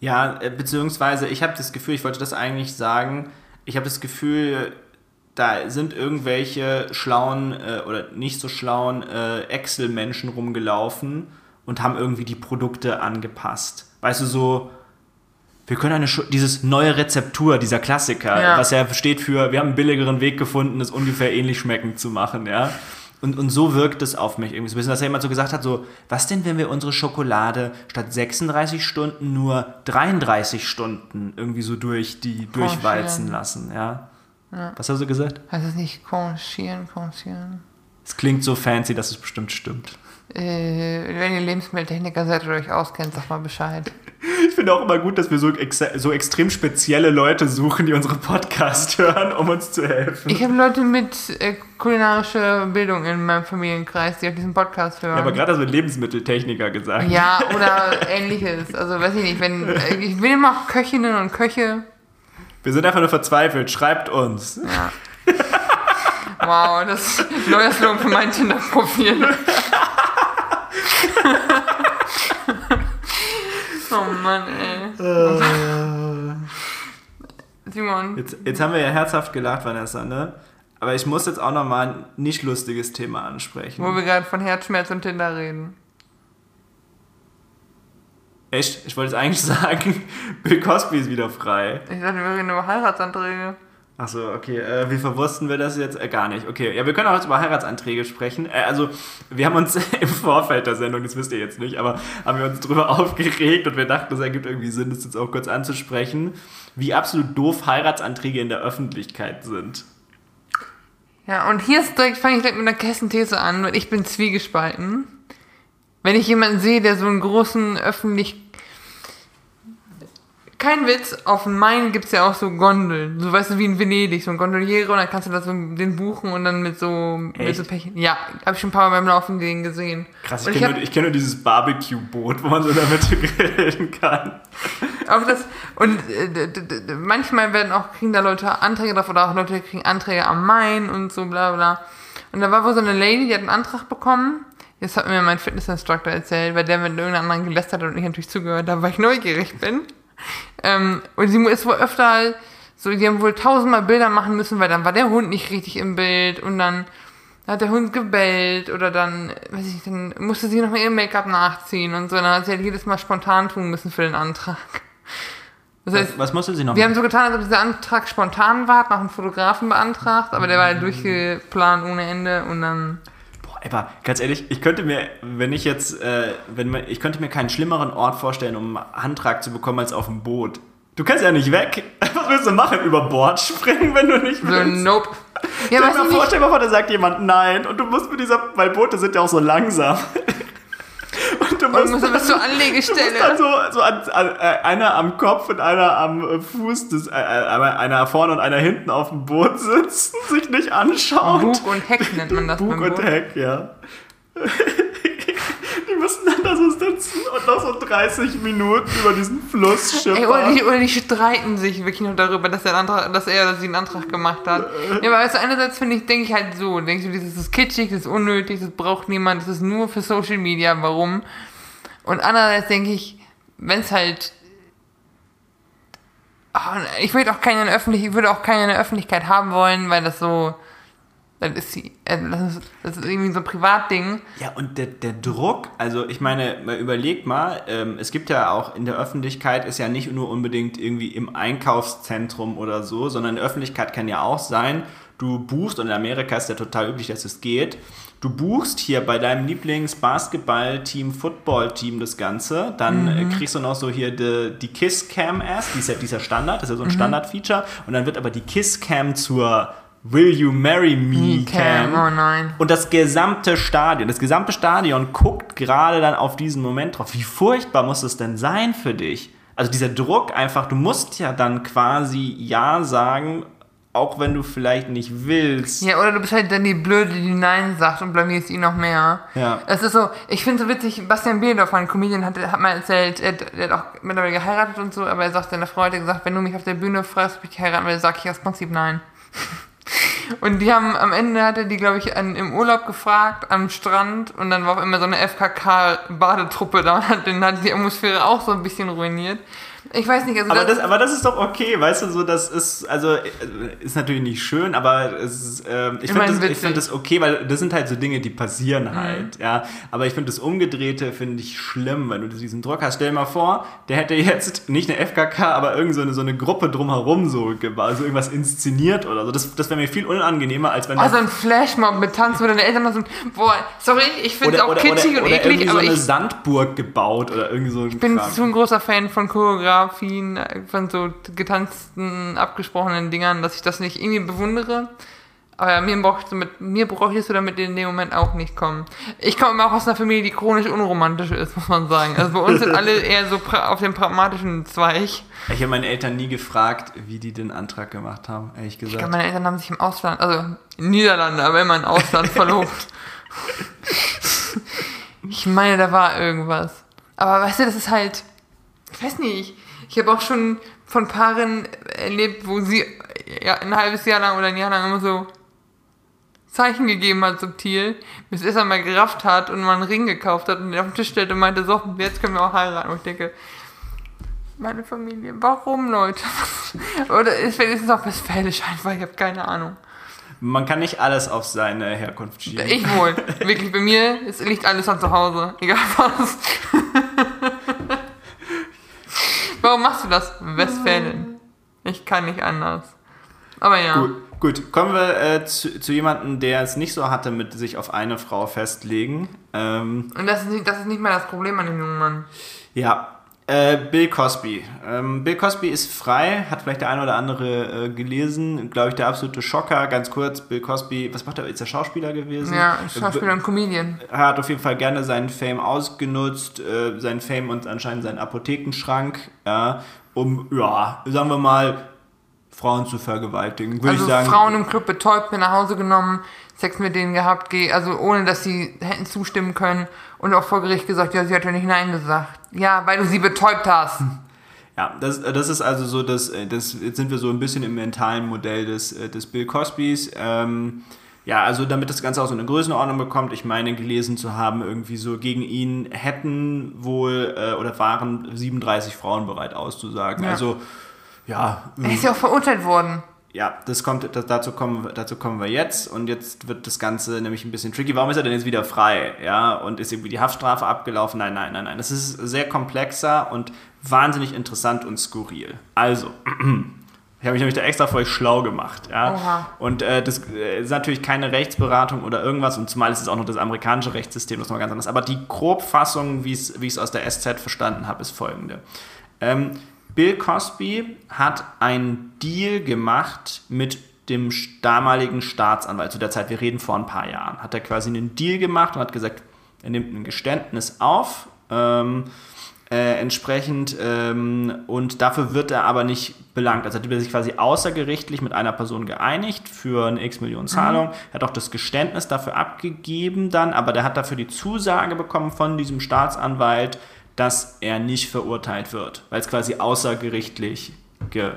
Ja, äh, beziehungsweise ich habe das Gefühl, ich wollte das eigentlich sagen, ich habe das Gefühl, da sind irgendwelche schlauen äh, oder nicht so schlauen äh, Excel-Menschen rumgelaufen und haben irgendwie die Produkte angepasst. Weißt du, so, wir können eine, dieses neue Rezeptur, dieser Klassiker, Ja. was ja steht für, wir haben einen billigeren Weg gefunden, es ungefähr ähnlich schmeckend zu machen, ja. Und, und so wirkt es auf mich irgendwie so ein bisschen, dass er jemand so gesagt hat, so, was denn, wenn wir unsere Schokolade statt 36 Stunden nur 33 Stunden irgendwie so durch die durchwalzen lassen, ja. Was hast du gesagt? Heißt es nicht conchieren, conchieren? Es klingt so fancy, dass es bestimmt stimmt. Äh, wenn ihr Lebensmitteltechniker seid oder euch auskennt, sagt mal Bescheid. (laughs) Ich finde auch immer gut, dass wir so, ex so extrem spezielle Leute suchen, die unsere Podcast (laughs) hören, um uns zu helfen. Ich habe Leute mit äh, kulinarischer Bildung in meinem Familienkreis, die auch diesen Podcast hören. ja, aber gerade hast du Lebensmitteltechniker gesagt. Ja, (laughs) oder ähnliches. Also weiß ich nicht, wenn äh, ich will immer auch Köchinnen und Köche. Wir sind einfach nur verzweifelt. Schreibt uns. Ja. Wow, das ist ein neuer Slogan für mein Tinder-Profil. Oh Mann, ey. Simon, Jetzt, jetzt haben wir ja herzhaft gelacht, Vanessa, ne? Aber ich muss jetzt auch nochmal ein nicht lustiges Thema ansprechen. wo wir gerade von Herzschmerz und Tinder reden. Echt? Ich wollte jetzt eigentlich (laughs) sagen, Bill Cosby ist wieder frei. Ich dachte, wir reden über Heiratsanträge. Achso, okay. Äh, wie verwursten wir das jetzt? Äh, gar nicht. Okay, ja, wir können auch jetzt über Heiratsanträge sprechen. Äh, also, wir haben uns (laughs) im Vorfeld der Sendung, das wisst ihr jetzt nicht, aber haben wir uns drüber (laughs) aufgeregt und wir dachten, es ergibt irgendwie Sinn, das jetzt auch kurz anzusprechen, wie absolut doof Heiratsanträge in der Öffentlichkeit sind. Ja, und hier ist direkt, fange ich direkt mit einer Kessenthese an, weil ich bin zwiegespalten. Wenn ich jemanden sehe, der so einen großen öffentlich... Kein Witz, auf dem Main gibt's ja auch so Gondeln. So weißt du, wie in Venedig, so ein Gondoliere und dann kannst du da so den buchen und dann mit so, mit so Pech. Ja, habe ich schon ein paar Mal beim Laufen gehen gesehen. Krass, Und ich kenne nur, kenn nur dieses Barbecue-Boot, wo man so Mitte (laughs) grillen kann. Auch das, und äh, manchmal werden auch, kriegen da Leute Anträge drauf oder auch Leute kriegen Anträge am Main und so bla bla. Und da war wohl so eine Lady, die hat einen Antrag bekommen. Das hat mir mein Fitnessinstructor erzählt, weil der mit irgendeinem anderen gelästert hat und ich natürlich zugehört habe, weil ich neugierig bin. Ähm, und sie ist wohl öfter so, die haben wohl tausendmal Bilder machen müssen, weil dann war der Hund nicht richtig im Bild und dann hat der Hund gebellt oder dann, weiß ich dann musste sie noch mal ihr Make-up nachziehen und so. Dann hat sie halt jedes Mal spontan tun müssen für den Antrag. Das heißt, Was, was musste sie noch wir haben so getan, als ob dieser Antrag spontan war, nach einem Fotografen beantragt, aber der war halt durchgeplant ohne Ende und dann. Aber ganz ehrlich, ich könnte mir, wenn ich jetzt, äh, wenn man, ich könnte mir keinen schlimmeren Ort vorstellen, um einen Antrag zu bekommen, als auf dem Boot. Du kannst ja nicht weg. (laughs) Was willst du machen? Über Bord springen, wenn du nicht willst? nope. Ja, Stell dir mal vor, stell dir mal vor, da sagt jemand nein und du musst mit dieser, weil Boote sind ja auch so langsam. Und du und musst, musst du bis zur du musst dann Anlegestelle. so, so an, an, äh, einer am Kopf und einer am äh, Fuß, des, äh, einer vorne und einer hinten auf dem Boot sitzen, sich nicht anschauen. Bug und Heck nennt man das Bug und Boot. Heck, ja. Müssen dann da so sitzen und noch so 30 Minuten über diesen Fluss schippern. Ey, oder, die, oder die streiten sich wirklich nur darüber, dass, der Antrag, dass er oder sie einen Antrag gemacht hat. Ja, aber du, einerseits finde ich, denke ich halt so, denke ich, das ist kitschig, das ist unnötig, das braucht niemand, das ist nur für Social Media, warum? Und andererseits denke ich, wenn es halt Ah, ich würde auch keine in der Öffentlich ich würde auch keine in der Öffentlichkeit haben wollen, weil das so das ist, sie- äh, das ist, das ist irgendwie so ein Privatding. Ja, und der, der Druck, also ich meine, mal überleg mal, ähm, es gibt ja auch in der Öffentlichkeit, ist ja nicht nur unbedingt irgendwie im Einkaufszentrum oder so, sondern in der Öffentlichkeit kann ja auch sein, du buchst, und in Amerika ist ja total üblich, dass es geht, du buchst hier bei deinem Lieblings-Basketball-Team, Football-Team das Ganze, dann äh, kriegst du noch so hier die, die Kiss-Cam erst, die ist ja dieser Standard, das ist ja so ein Standard-Feature, und dann wird aber die Kiss-Cam zur Will You Marry Me Cam. Oh nein. Und das gesamte Stadion, das gesamte Stadion guckt gerade dann auf diesen Moment drauf. Wie furchtbar muss es denn sein für dich? Also dieser Druck einfach, du musst ja dann quasi Ja sagen, auch wenn du vielleicht nicht willst. Ja, oder du bist halt dann die Blöde, die Nein sagt und blamierst ihn noch mehr. Ja. Es ist so, ich finde so witzig, Bastian Behldorf, ein Comedian, hat, hat mal erzählt, er, der hat auch mittlerweile geheiratet und so, aber er sagt, seine Frau hat gesagt, wenn du mich auf der Bühne fragst, ob ich heiraten will, sag ich aus Prinzip nein. Und die haben, am Ende hat er die, glaube ich, an, im Urlaub gefragt, am Strand, und dann war auch immer so eine FKK-Badetruppe da, und (laughs) den hat die Atmosphäre auch so ein bisschen ruiniert. Ich weiß nicht, also Aber das, das, aber das ist doch okay, weißt du, so das ist, also äh, ist natürlich nicht schön, aber es ähm, ich finde das, ich find das okay, weil das sind halt so Dinge, die Mhm. passieren halt, ja. Aber ich finde das Umgedrehte finde ich schlimm, wenn du diesen Druck hast. Stell dir mal vor, der hätte jetzt nicht eine FKK, aber irgend so eine, so eine Gruppe drumherum so, also irgendwas inszeniert oder so. Das, das wäre mir viel unangenehmer, als wenn oh, das- so ein Flashmob mit Tanzen, wo deine Eltern so, boah, sorry, ich finde es auch oder, kitschig oder, und oder eklig, irgendwie so aber eine ich Sandburg gebaut oder irgendwie so ein Ich bin Kram. so ein großer Fan von Choreografien, äh, von so getanzten, abgesprochenen Dingern, dass ich das nicht irgendwie bewundere. Aber mir brauchst du mit, mir bräuchtest du damit in dem Moment auch nicht kommen. Ich komme immer auch aus einer Familie, die chronisch unromantisch ist, muss man sagen. Also bei uns sind alle eher so auf dem pragmatischen Zweig. Ich habe meine Eltern nie gefragt, wie die den Antrag gemacht haben, ehrlich Ich gesagt. glaube, meine Eltern haben sich im Ausland, also in Niederlande, aber immer im Ausland (laughs) verlobt. Ich meine, da war irgendwas. Aber weißt du, das ist halt, ich weiß nicht, ich habe auch schon von Paaren erlebt, wo sie ja, ein halbes Jahr lang oder ein Jahr lang immer so Zeichen gegeben hat, subtil, bis es einmal gerafft hat und man einen Ring gekauft hat und den auf den Tisch stellte und meinte, so, jetzt können wir auch heiraten. Und ich denke, meine Familie, warum, Leute? (laughs) Oder ist ist es auch westfälisch einfach, ich habe keine Ahnung. Man kann nicht alles auf seine Herkunft schieben. Ich wohl. (laughs) Wirklich, bei mir es liegt alles an zu Hause. Egal was. (laughs) Warum machst du das? Westfalen. Ich kann nicht anders. Aber ja. Gut, gut. kommen wir äh, zu, zu jemandem, der es nicht so hatte mit sich auf eine Frau festlegen. Ähm, Und das ist, nicht, das ist nicht mal das Problem an dem jungen Mann. ja, äh, Bill Cosby. Ähm, Bill Cosby ist frei, hat vielleicht der eine oder andere äh, gelesen. Glaube ich, der absolute Schocker. Ganz kurz, Bill Cosby, was macht er? Ist er Schauspieler gewesen? Ja, Schauspieler und Comedian. Er hat auf jeden Fall gerne seinen Fame ausgenutzt, äh, seinen Fame und anscheinend seinen Apothekenschrank, um, ja, sagen wir mal, Frauen zu vergewaltigen. Würde Also ich sagen. Frauen im Club betäubt, mit nach Hause genommen, Sex mit denen gehabt, geh- also ohne dass sie hätten zustimmen können und auch vor Gericht gesagt, ja, sie hat ja nicht Nein gesagt. Ja, weil du sie betäubt hast. Ja, das, das ist also so, dass, das, jetzt sind wir so ein bisschen im mentalen Modell des, äh, des Bill Cosbys. Ähm, ja, also damit das Ganze auch so eine Größenordnung bekommt, ich meine gelesen zu haben, irgendwie so gegen ihn hätten wohl äh, oder waren 37 Frauen bereit auszusagen. Ja. Also ja, Er ist ja auch verurteilt worden. Ja, das kommt, das, dazu, kommen, wir- dazu kommen wir jetzt und jetzt wird das Ganze nämlich ein bisschen tricky. Warum ist er denn jetzt wieder frei? Ja, und ist irgendwie die Haftstrafe abgelaufen? Nein, nein, nein, nein. Das ist sehr komplexer und wahnsinnig interessant und skurril. Also, (clears throat) ich habe mich nämlich da extra für euch schlau gemacht. Ja? Und äh, das äh, ist natürlich keine Rechtsberatung oder irgendwas und zumal ist es auch noch das amerikanische Rechtssystem, das ist noch ganz anders. Aber die Grobfassung, wie ich es aus der SZ verstanden habe, ist folgende. Ähm, Bill Cosby hat einen Deal gemacht mit dem damaligen Staatsanwalt zu der Zeit, wir reden vor ein paar Jahren, hat er quasi einen Deal gemacht und hat gesagt, er nimmt ein Geständnis auf, ähm, äh, entsprechend ähm, und dafür wird er aber nicht belangt. Also hat er sich quasi außergerichtlich mit einer Person geeinigt für eine x Millionen Zahlung. Er hat auch das Geständnis dafür abgegeben dann, aber der hat dafür die Zusage bekommen von diesem Staatsanwalt, dass er nicht verurteilt wird, weil es quasi außergerichtlich ge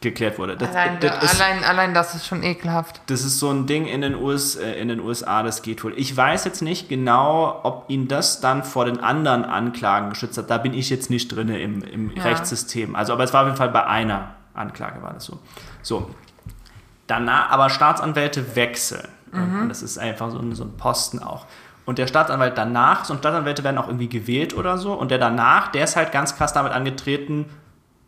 geklärt wurde. Das, Allein, das ist- allein, allein das ist schon ekelhaft. das ist so ein Ding in den, US, äh, in den USA, das geht wohl. Ich weiß jetzt nicht genau, ob ihn das dann vor den anderen Anklagen geschützt hat. Da bin ich jetzt nicht drin im, im Ja. Rechtssystem. Also, aber es war auf jeden Fall bei einer Anklage war das so. So. Danach, aber Staatsanwälte wechseln. Und das ist einfach so ein, so ein Posten auch. Und der Staatsanwalt danach, so Staatsanwälte werden auch irgendwie gewählt oder so. Und der danach, der ist halt ganz krass damit angetreten,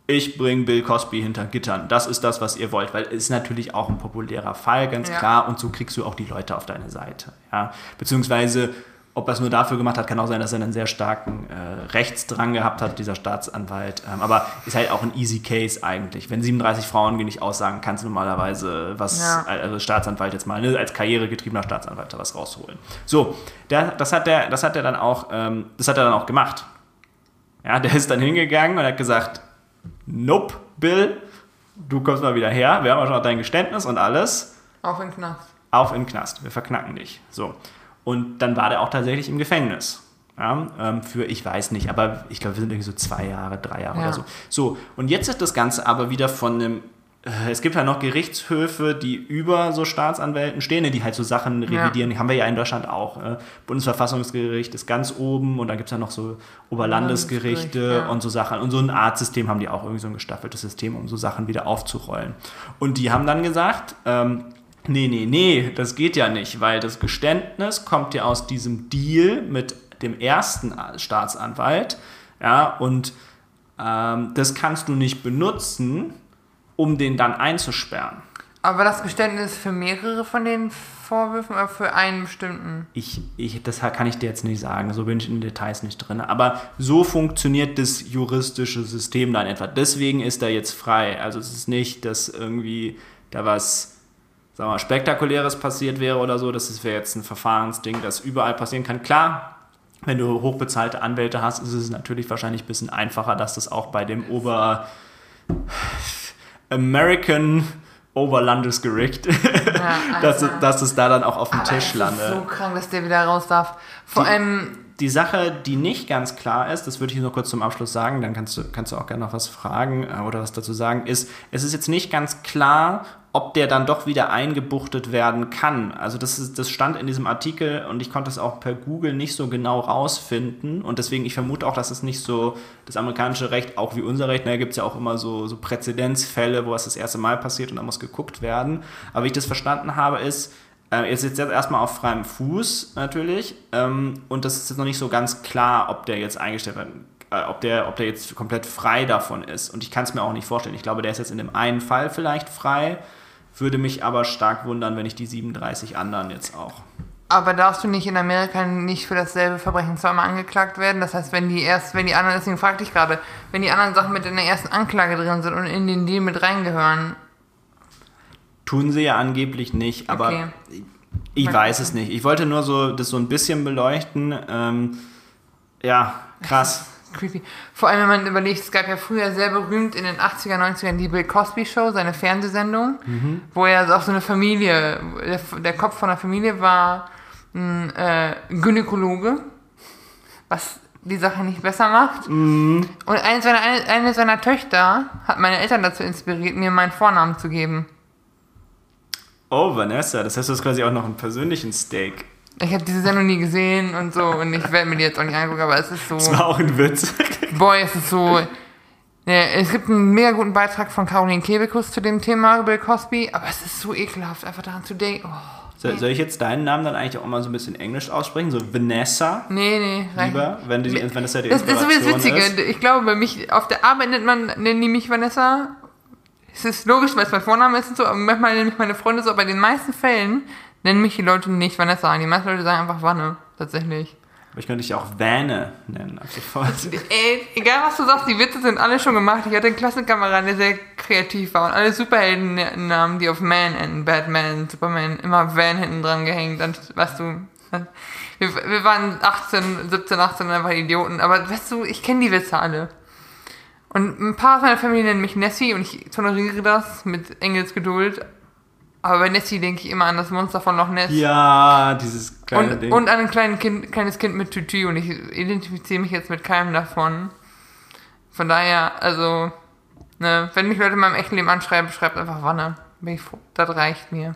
ich bringe Bill Cosby hinter Gittern. Das ist das, was ihr wollt, weil es ist natürlich auch ein populärer Fall, ganz Ja. klar. Und so kriegst du auch die Leute auf deine Seite. Ja? Beziehungsweise, ob er es nur dafür gemacht hat, kann auch sein, dass er einen sehr starken äh, Rechtsdrang gehabt hat, dieser Staatsanwalt. Ähm, aber ist halt auch ein easy Case eigentlich. Wenn 37 Frauen nicht aussagen, kannst du normalerweise was, Ja. also Staatsanwalt jetzt mal, ne, als karrieregetriebener Staatsanwalt da was rausholen. So, der, das, hat der, das hat er dann auch, ähm, das hat er dann auch gemacht. Ja, der ist dann hingegangen und hat gesagt, Nope, Bill, du kommst mal wieder her. Wir haben ja schon dein Geständnis und alles. Auf in den Knast. Auf in den Knast. Wir verknacken dich. So. Und dann war der auch tatsächlich im Gefängnis. Ja, ähm, für, ich weiß nicht, aber ich glaube, wir sind irgendwie so zwei Jahre, drei Jahre Ja. oder so. So, und jetzt ist das Ganze aber wieder von einem äh, es gibt ja noch Gerichtshöfe, die über so Staatsanwälten stehen, ne, die halt so Sachen revidieren. Die haben wir ja in Deutschland auch. Äh. Bundesverfassungsgericht ist ganz oben und dann gibt es ja noch so Oberlandesgerichte ja. und so Sachen. Und so ein Artsystem haben die auch irgendwie so ein gestaffeltes System, um so Sachen wieder aufzurollen. Und die haben dann gesagt, ähm, nee, nee, nee, das geht ja nicht, weil das Geständnis kommt ja aus diesem Deal mit dem ersten Staatsanwalt. Ja, und ähm, das kannst du nicht benutzen, um den dann einzusperren. Aber das Geständnis für mehrere von den Vorwürfen oder für einen bestimmten? Ich, ich, das kann ich dir jetzt nicht sagen, so bin ich in den Details nicht drin. Aber so funktioniert das juristische System dann etwa. Deswegen ist er jetzt frei. Also es ist nicht, dass irgendwie da was sagen wir mal, Spektakuläres passiert wäre oder so. Das wäre jetzt ein Verfahrensding, das überall passieren kann. Klar, wenn du hochbezahlte Anwälte hast, ist es natürlich wahrscheinlich ein bisschen einfacher, dass das auch bei dem Ober American Oberlandesgericht, ja, (laughs) dass, es, dass es da dann auch auf dem Aber Tisch landet. So krank, dass der wieder raus darf. Vor die, allem. Die Sache, die nicht ganz klar ist, das würde ich nur kurz zum Abschluss sagen, dann kannst du, kannst du auch gerne noch was fragen äh, oder was dazu sagen, ist, es ist jetzt nicht ganz klar, ob der dann doch wieder eingebuchtet werden kann. Also das, ist, das stand in diesem Artikel und ich konnte es auch per Google nicht so genau rausfinden. Und deswegen, ich vermute auch, dass es nicht so das amerikanische Recht, auch wie unser Recht, da ne, gibt es ja auch immer so, so Präzedenzfälle, wo es das erste Mal passiert und da muss geguckt werden. Aber wie ich das verstanden habe, ist, äh, er ist jetzt erstmal auf freiem Fuß natürlich ähm, und das ist jetzt noch nicht so ganz klar, ob der jetzt eingestellt wird äh, ob der, ob der jetzt komplett frei davon ist. Und ich kann es mir auch nicht vorstellen. Ich glaube, der ist jetzt in dem einen Fall vielleicht frei, würde mich aber stark wundern, wenn ich die 37 anderen jetzt auch. Aber darfst du nicht in Amerika nicht für dasselbe Verbrechen zweimal angeklagt werden? Das heißt, wenn die erst, wenn die anderen, deswegen fragte ich gerade, wenn die anderen Sachen mit in der ersten Anklage drin sind und in den Deal mit reingehören. Tun sie ja angeblich nicht, aber okay. ich weiß es nicht. Ich wollte nur so das so ein bisschen beleuchten. Ähm, ja, krass (laughs) creepy. Vor allem, wenn man überlegt, es gab ja früher sehr berühmt in den 80er, 90ern die Bill Cosby Show, seine Fernsehsendung, mhm. wo er auch so eine Familie, der, der Kopf von der Familie war ein äh, Gynäkologe, was die Sache nicht besser macht. Mhm. Und eine seiner, eine, eine seiner Töchter hat meine Eltern dazu inspiriert, mir meinen Vornamen zu geben. Oh, Vanessa, das heißt, du hast quasi auch noch einen persönlichen Steak. Ich habe diese Sendung nie gesehen und so und ich werde mir die jetzt auch nicht angucken, aber es ist so. Das war auch ein Witz. Boy, es ist so. Ne, es gibt einen mega guten Beitrag von Caroline Kebekus zu dem Thema Bill Cosby, aber es ist so ekelhaft, einfach daran zu denken. Oh, soll, soll, ich jetzt deinen Namen dann eigentlich auch mal so ein bisschen Englisch aussprechen? So Vanessa? Nee, nee. Lieber, wenn, die, wenn das ja die das, das ist das Witzige. Ist. Ich glaube, bei mich, auf der Arbeit nennt man, nennen die mich Vanessa. Es ist logisch, weil es mein Vorname ist und so, aber manchmal nennen mich meine Freunde so, aber in den meisten Fällen nennen mich die Leute nicht Vanessa. Die meisten Leute sagen einfach Wanne, tatsächlich. Aber ich könnte dich auch Vanne nennen, ab sofort. (laughs) Ey, egal was du sagst, die Witze sind alle schon gemacht. Ich hatte einen Klassenkameraden, der sehr kreativ war und alle Superheldennamen, die auf Man enden, Batman, Superman, immer Van hinten dran gehängt. Dann, weißt du, wir, wir waren 18, 17, 18 einfach Idioten. Aber weißt du, ich kenne die Witze alle. Und ein paar meiner Familie nennen mich Nessie und ich toleriere das mit Engelsgeduld. Aber bei Nessie denke ich immer an das Monster von Loch Ness. Ja, dieses kleine und, Ding. Und an ein kleines Kind, kleines kind mit Tütü und ich identifiziere mich jetzt mit keinem davon. Von daher, also, ne, wenn mich Leute in meinem echten Leben anschreiben, schreibt einfach Wanne. Bin ich froh. Das reicht mir.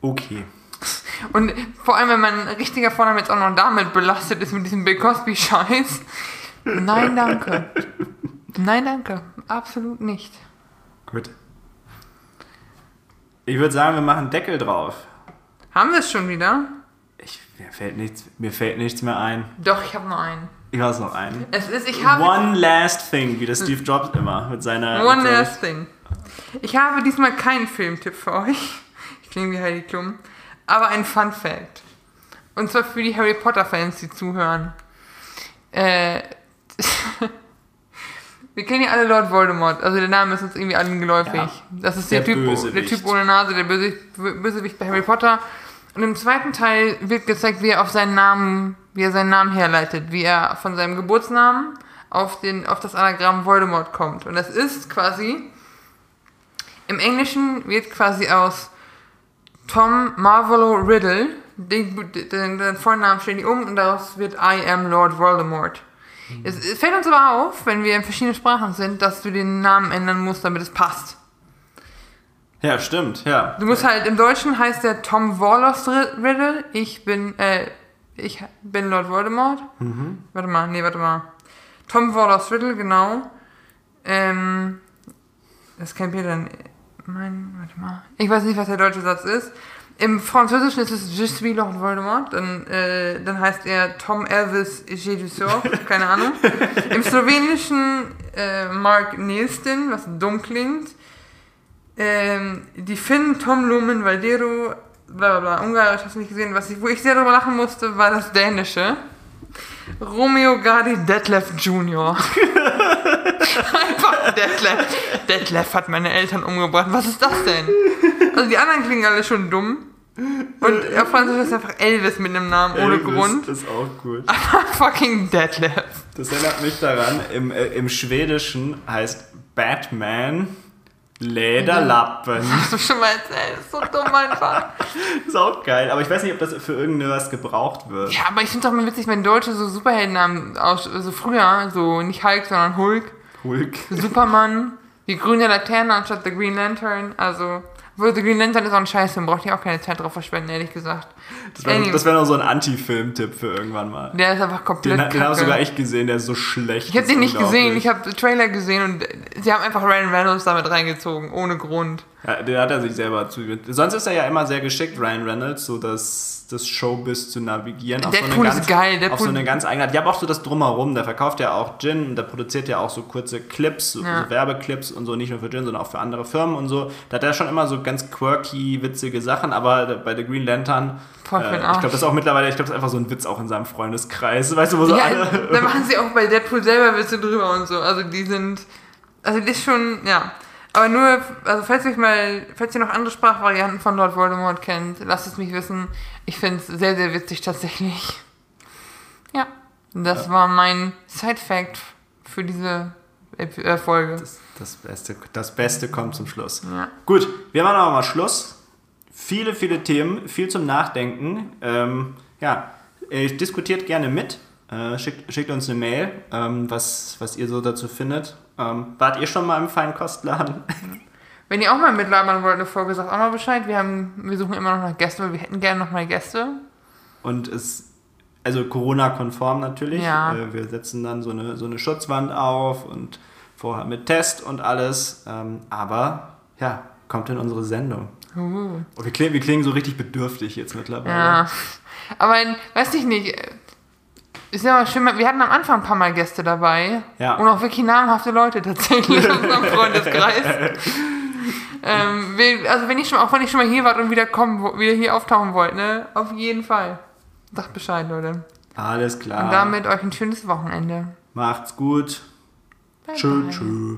Okay. Und vor allem, wenn mein richtiger Vorname jetzt auch noch damit belastet ist, mit diesem Bill Cosby-Scheiß. Nein, danke. (laughs) Nein, danke. Absolut nicht. Gut. Ich würde sagen, wir machen Deckel drauf. Haben wir es schon wieder? Ich, mir, fällt nichts, mir fällt nichts mehr ein. Doch, ich habe noch einen. Ich weiß noch einen. Es ist, ich habe One last thing, wie der Steve Jobs immer mit seiner. One mit last thing. Ich habe diesmal keinen Filmtipp für euch. (laughs) Ich klinge wie Heidi Klum. Aber ein Fun Fact. Und zwar für die Harry Potter Fans, die zuhören. Äh. (laughs) Wir kennen ja alle Lord Voldemort, also der Name ist uns irgendwie allen geläufig. Ja. Das ist der, der, typ, der Typ ohne Nase, der Bösewicht, Bösewicht bei Harry Potter. Und im zweiten Teil wird gezeigt, wie er auf seinen Namen, wie er seinen Namen herleitet, wie er von seinem Geburtsnamen auf, den, auf das Anagramm Voldemort kommt. Und das ist quasi, im Englischen wird quasi aus Tom Marvolo Riddle, den, den, den Vornamen stehen die um und daraus wird I am Lord Voldemort. Es, es, fällt uns aber auf, wenn wir in verschiedenen Sprachen sind, dass du den Namen ändern musst, damit es passt. Ja, stimmt, ja. Du musst halt, im Deutschen heißt der Tom Warlock Riddle. Ich bin, äh, ich bin Lord Voldemort. Warte mal, nee, warte mal. Tom Warlock Riddle, genau. Ähm, das kennt ihr dann. Mein, warte mal. Ich weiß nicht, was der deutsche Satz ist. Im Französischen ist es Je suis Lord Voldemort. Dann, äh, dann heißt er Tom Elvis J'ai du sort. Keine Ahnung. (laughs) Im Slowenischen äh, Mark Nielsen, was dumm klingt. Ähm, die Finnen Tom Lumen Valdero, bla bla bla, Ungarisch hast du nicht gesehen. Was ich, wo ich sehr drüber lachen musste, war das Dänische. Romeo Gardi Detlef Jr. (laughs) Einfach Detlef. Detlef hat meine Eltern umgebracht. Was ist das denn? Also die anderen klingen alle schon dumm. Und auf Französisch ist einfach Elvis mit einem Namen ohne Elvis Grund. ist auch gut. (laughs) Fucking Detlef. Das erinnert mich daran, im, äh, im Schwedischen heißt Batman Lederlappen. (laughs) Hast du schon mal erzählt? Ist so dumm einfach. (laughs) ist auch geil, aber ich weiß nicht, ob das für irgendwas gebraucht wird. Ja, aber ich finde es auch mal witzig, wenn Deutsche so Superheldennamen aus, so früher, so nicht Hulk, sondern Hulk, Hulk. Superman, die grüne Laterne anstatt The Green Lantern, also, The Green Lantern ist auch ein Scheißfilm, braucht ihr auch keine Zeit drauf verschwenden, ehrlich gesagt. Das wäre Anyway. wär noch so ein Anti-Film-Tipp für irgendwann mal. Der ist einfach komplett Den, den habe ich sogar echt gesehen, der ist so schlecht. Ich habe das den nicht gesehen, ich habe Trailer gesehen und sie haben einfach Ryan Reynolds damit reingezogen, ohne Grund. Ja, den hat er sich selber zu. Sonst ist er ja immer sehr geschickt, Ryan Reynolds, so das, das Showbiz zu navigieren. Auf so eine Deadpool ist ganz, geil, Auf Deadpool- so eine ganz eigene Art. Ja, aber auch so das Drumherum. Der verkauft ja auch Gin und der produziert ja auch so kurze Clips, so, Ja. so Werbeclips und so, nicht nur für Gin, sondern auch für andere Firmen und so. Da hat er schon immer so ganz quirky, witzige Sachen, aber bei The Green Lantern, für äh, ich glaube, das ist auch mittlerweile, ich glaube, das ist einfach so ein Witz auch in seinem Freundeskreis. (laughs) Weißt du, wo so Ja, alle. da machen sie auch bei Deadpool selber Witze drüber und so. Also die sind, also das ist schon, ja. Aber nur, also falls ihr euch mal, falls ihr noch andere Sprachvarianten von Lord Voldemort kennt, lasst es mich wissen. Ich finde es sehr, sehr witzig tatsächlich. Ja, das war mein Side-Fact für diese äh, Folge. Das, das, Beste, das Beste kommt zum Schluss. Ja. Gut, wir machen aber mal Schluss. Viele, viele Themen, viel zum Nachdenken. Ähm, ja, äh, diskutiert gerne mit. Äh, schickt, schickt uns eine Mail, ähm, was, was ihr so dazu findet. Ähm, wart ihr schon mal im Feinkostladen? (laughs) Wenn ihr auch mal mitlabern wollt, eine Folge, sagt auch mal Bescheid. Wir, haben, wir suchen immer noch nach Gästen, weil wir hätten gerne noch mal Gäste. Und es, also Corona-konform natürlich. Ja. Äh, wir setzen dann so eine, so eine Schutzwand auf und vorher mit Test und alles. Ähm, aber ja, kommt in unsere Sendung. Uh. Oh, wir, klingen, wir klingen so richtig bedürftig jetzt mittlerweile. Ja. Aber weiß ich nicht. Ist ja mal schön, wir hatten am Anfang ein paar Mal Gäste dabei. Ja. Und auch wirklich namhafte Leute tatsächlich aus unserem (laughs) Freundeskreis. ähm, also wenn ich schon, auch wenn ich schon mal hier wart und wieder kommen, wieder hier auftauchen wollt, ne? Auf jeden Fall. Sagt Bescheid, Leute. Alles klar. Und damit euch ein schönes Wochenende. Macht's gut. Bye Tschö, bye. tschö.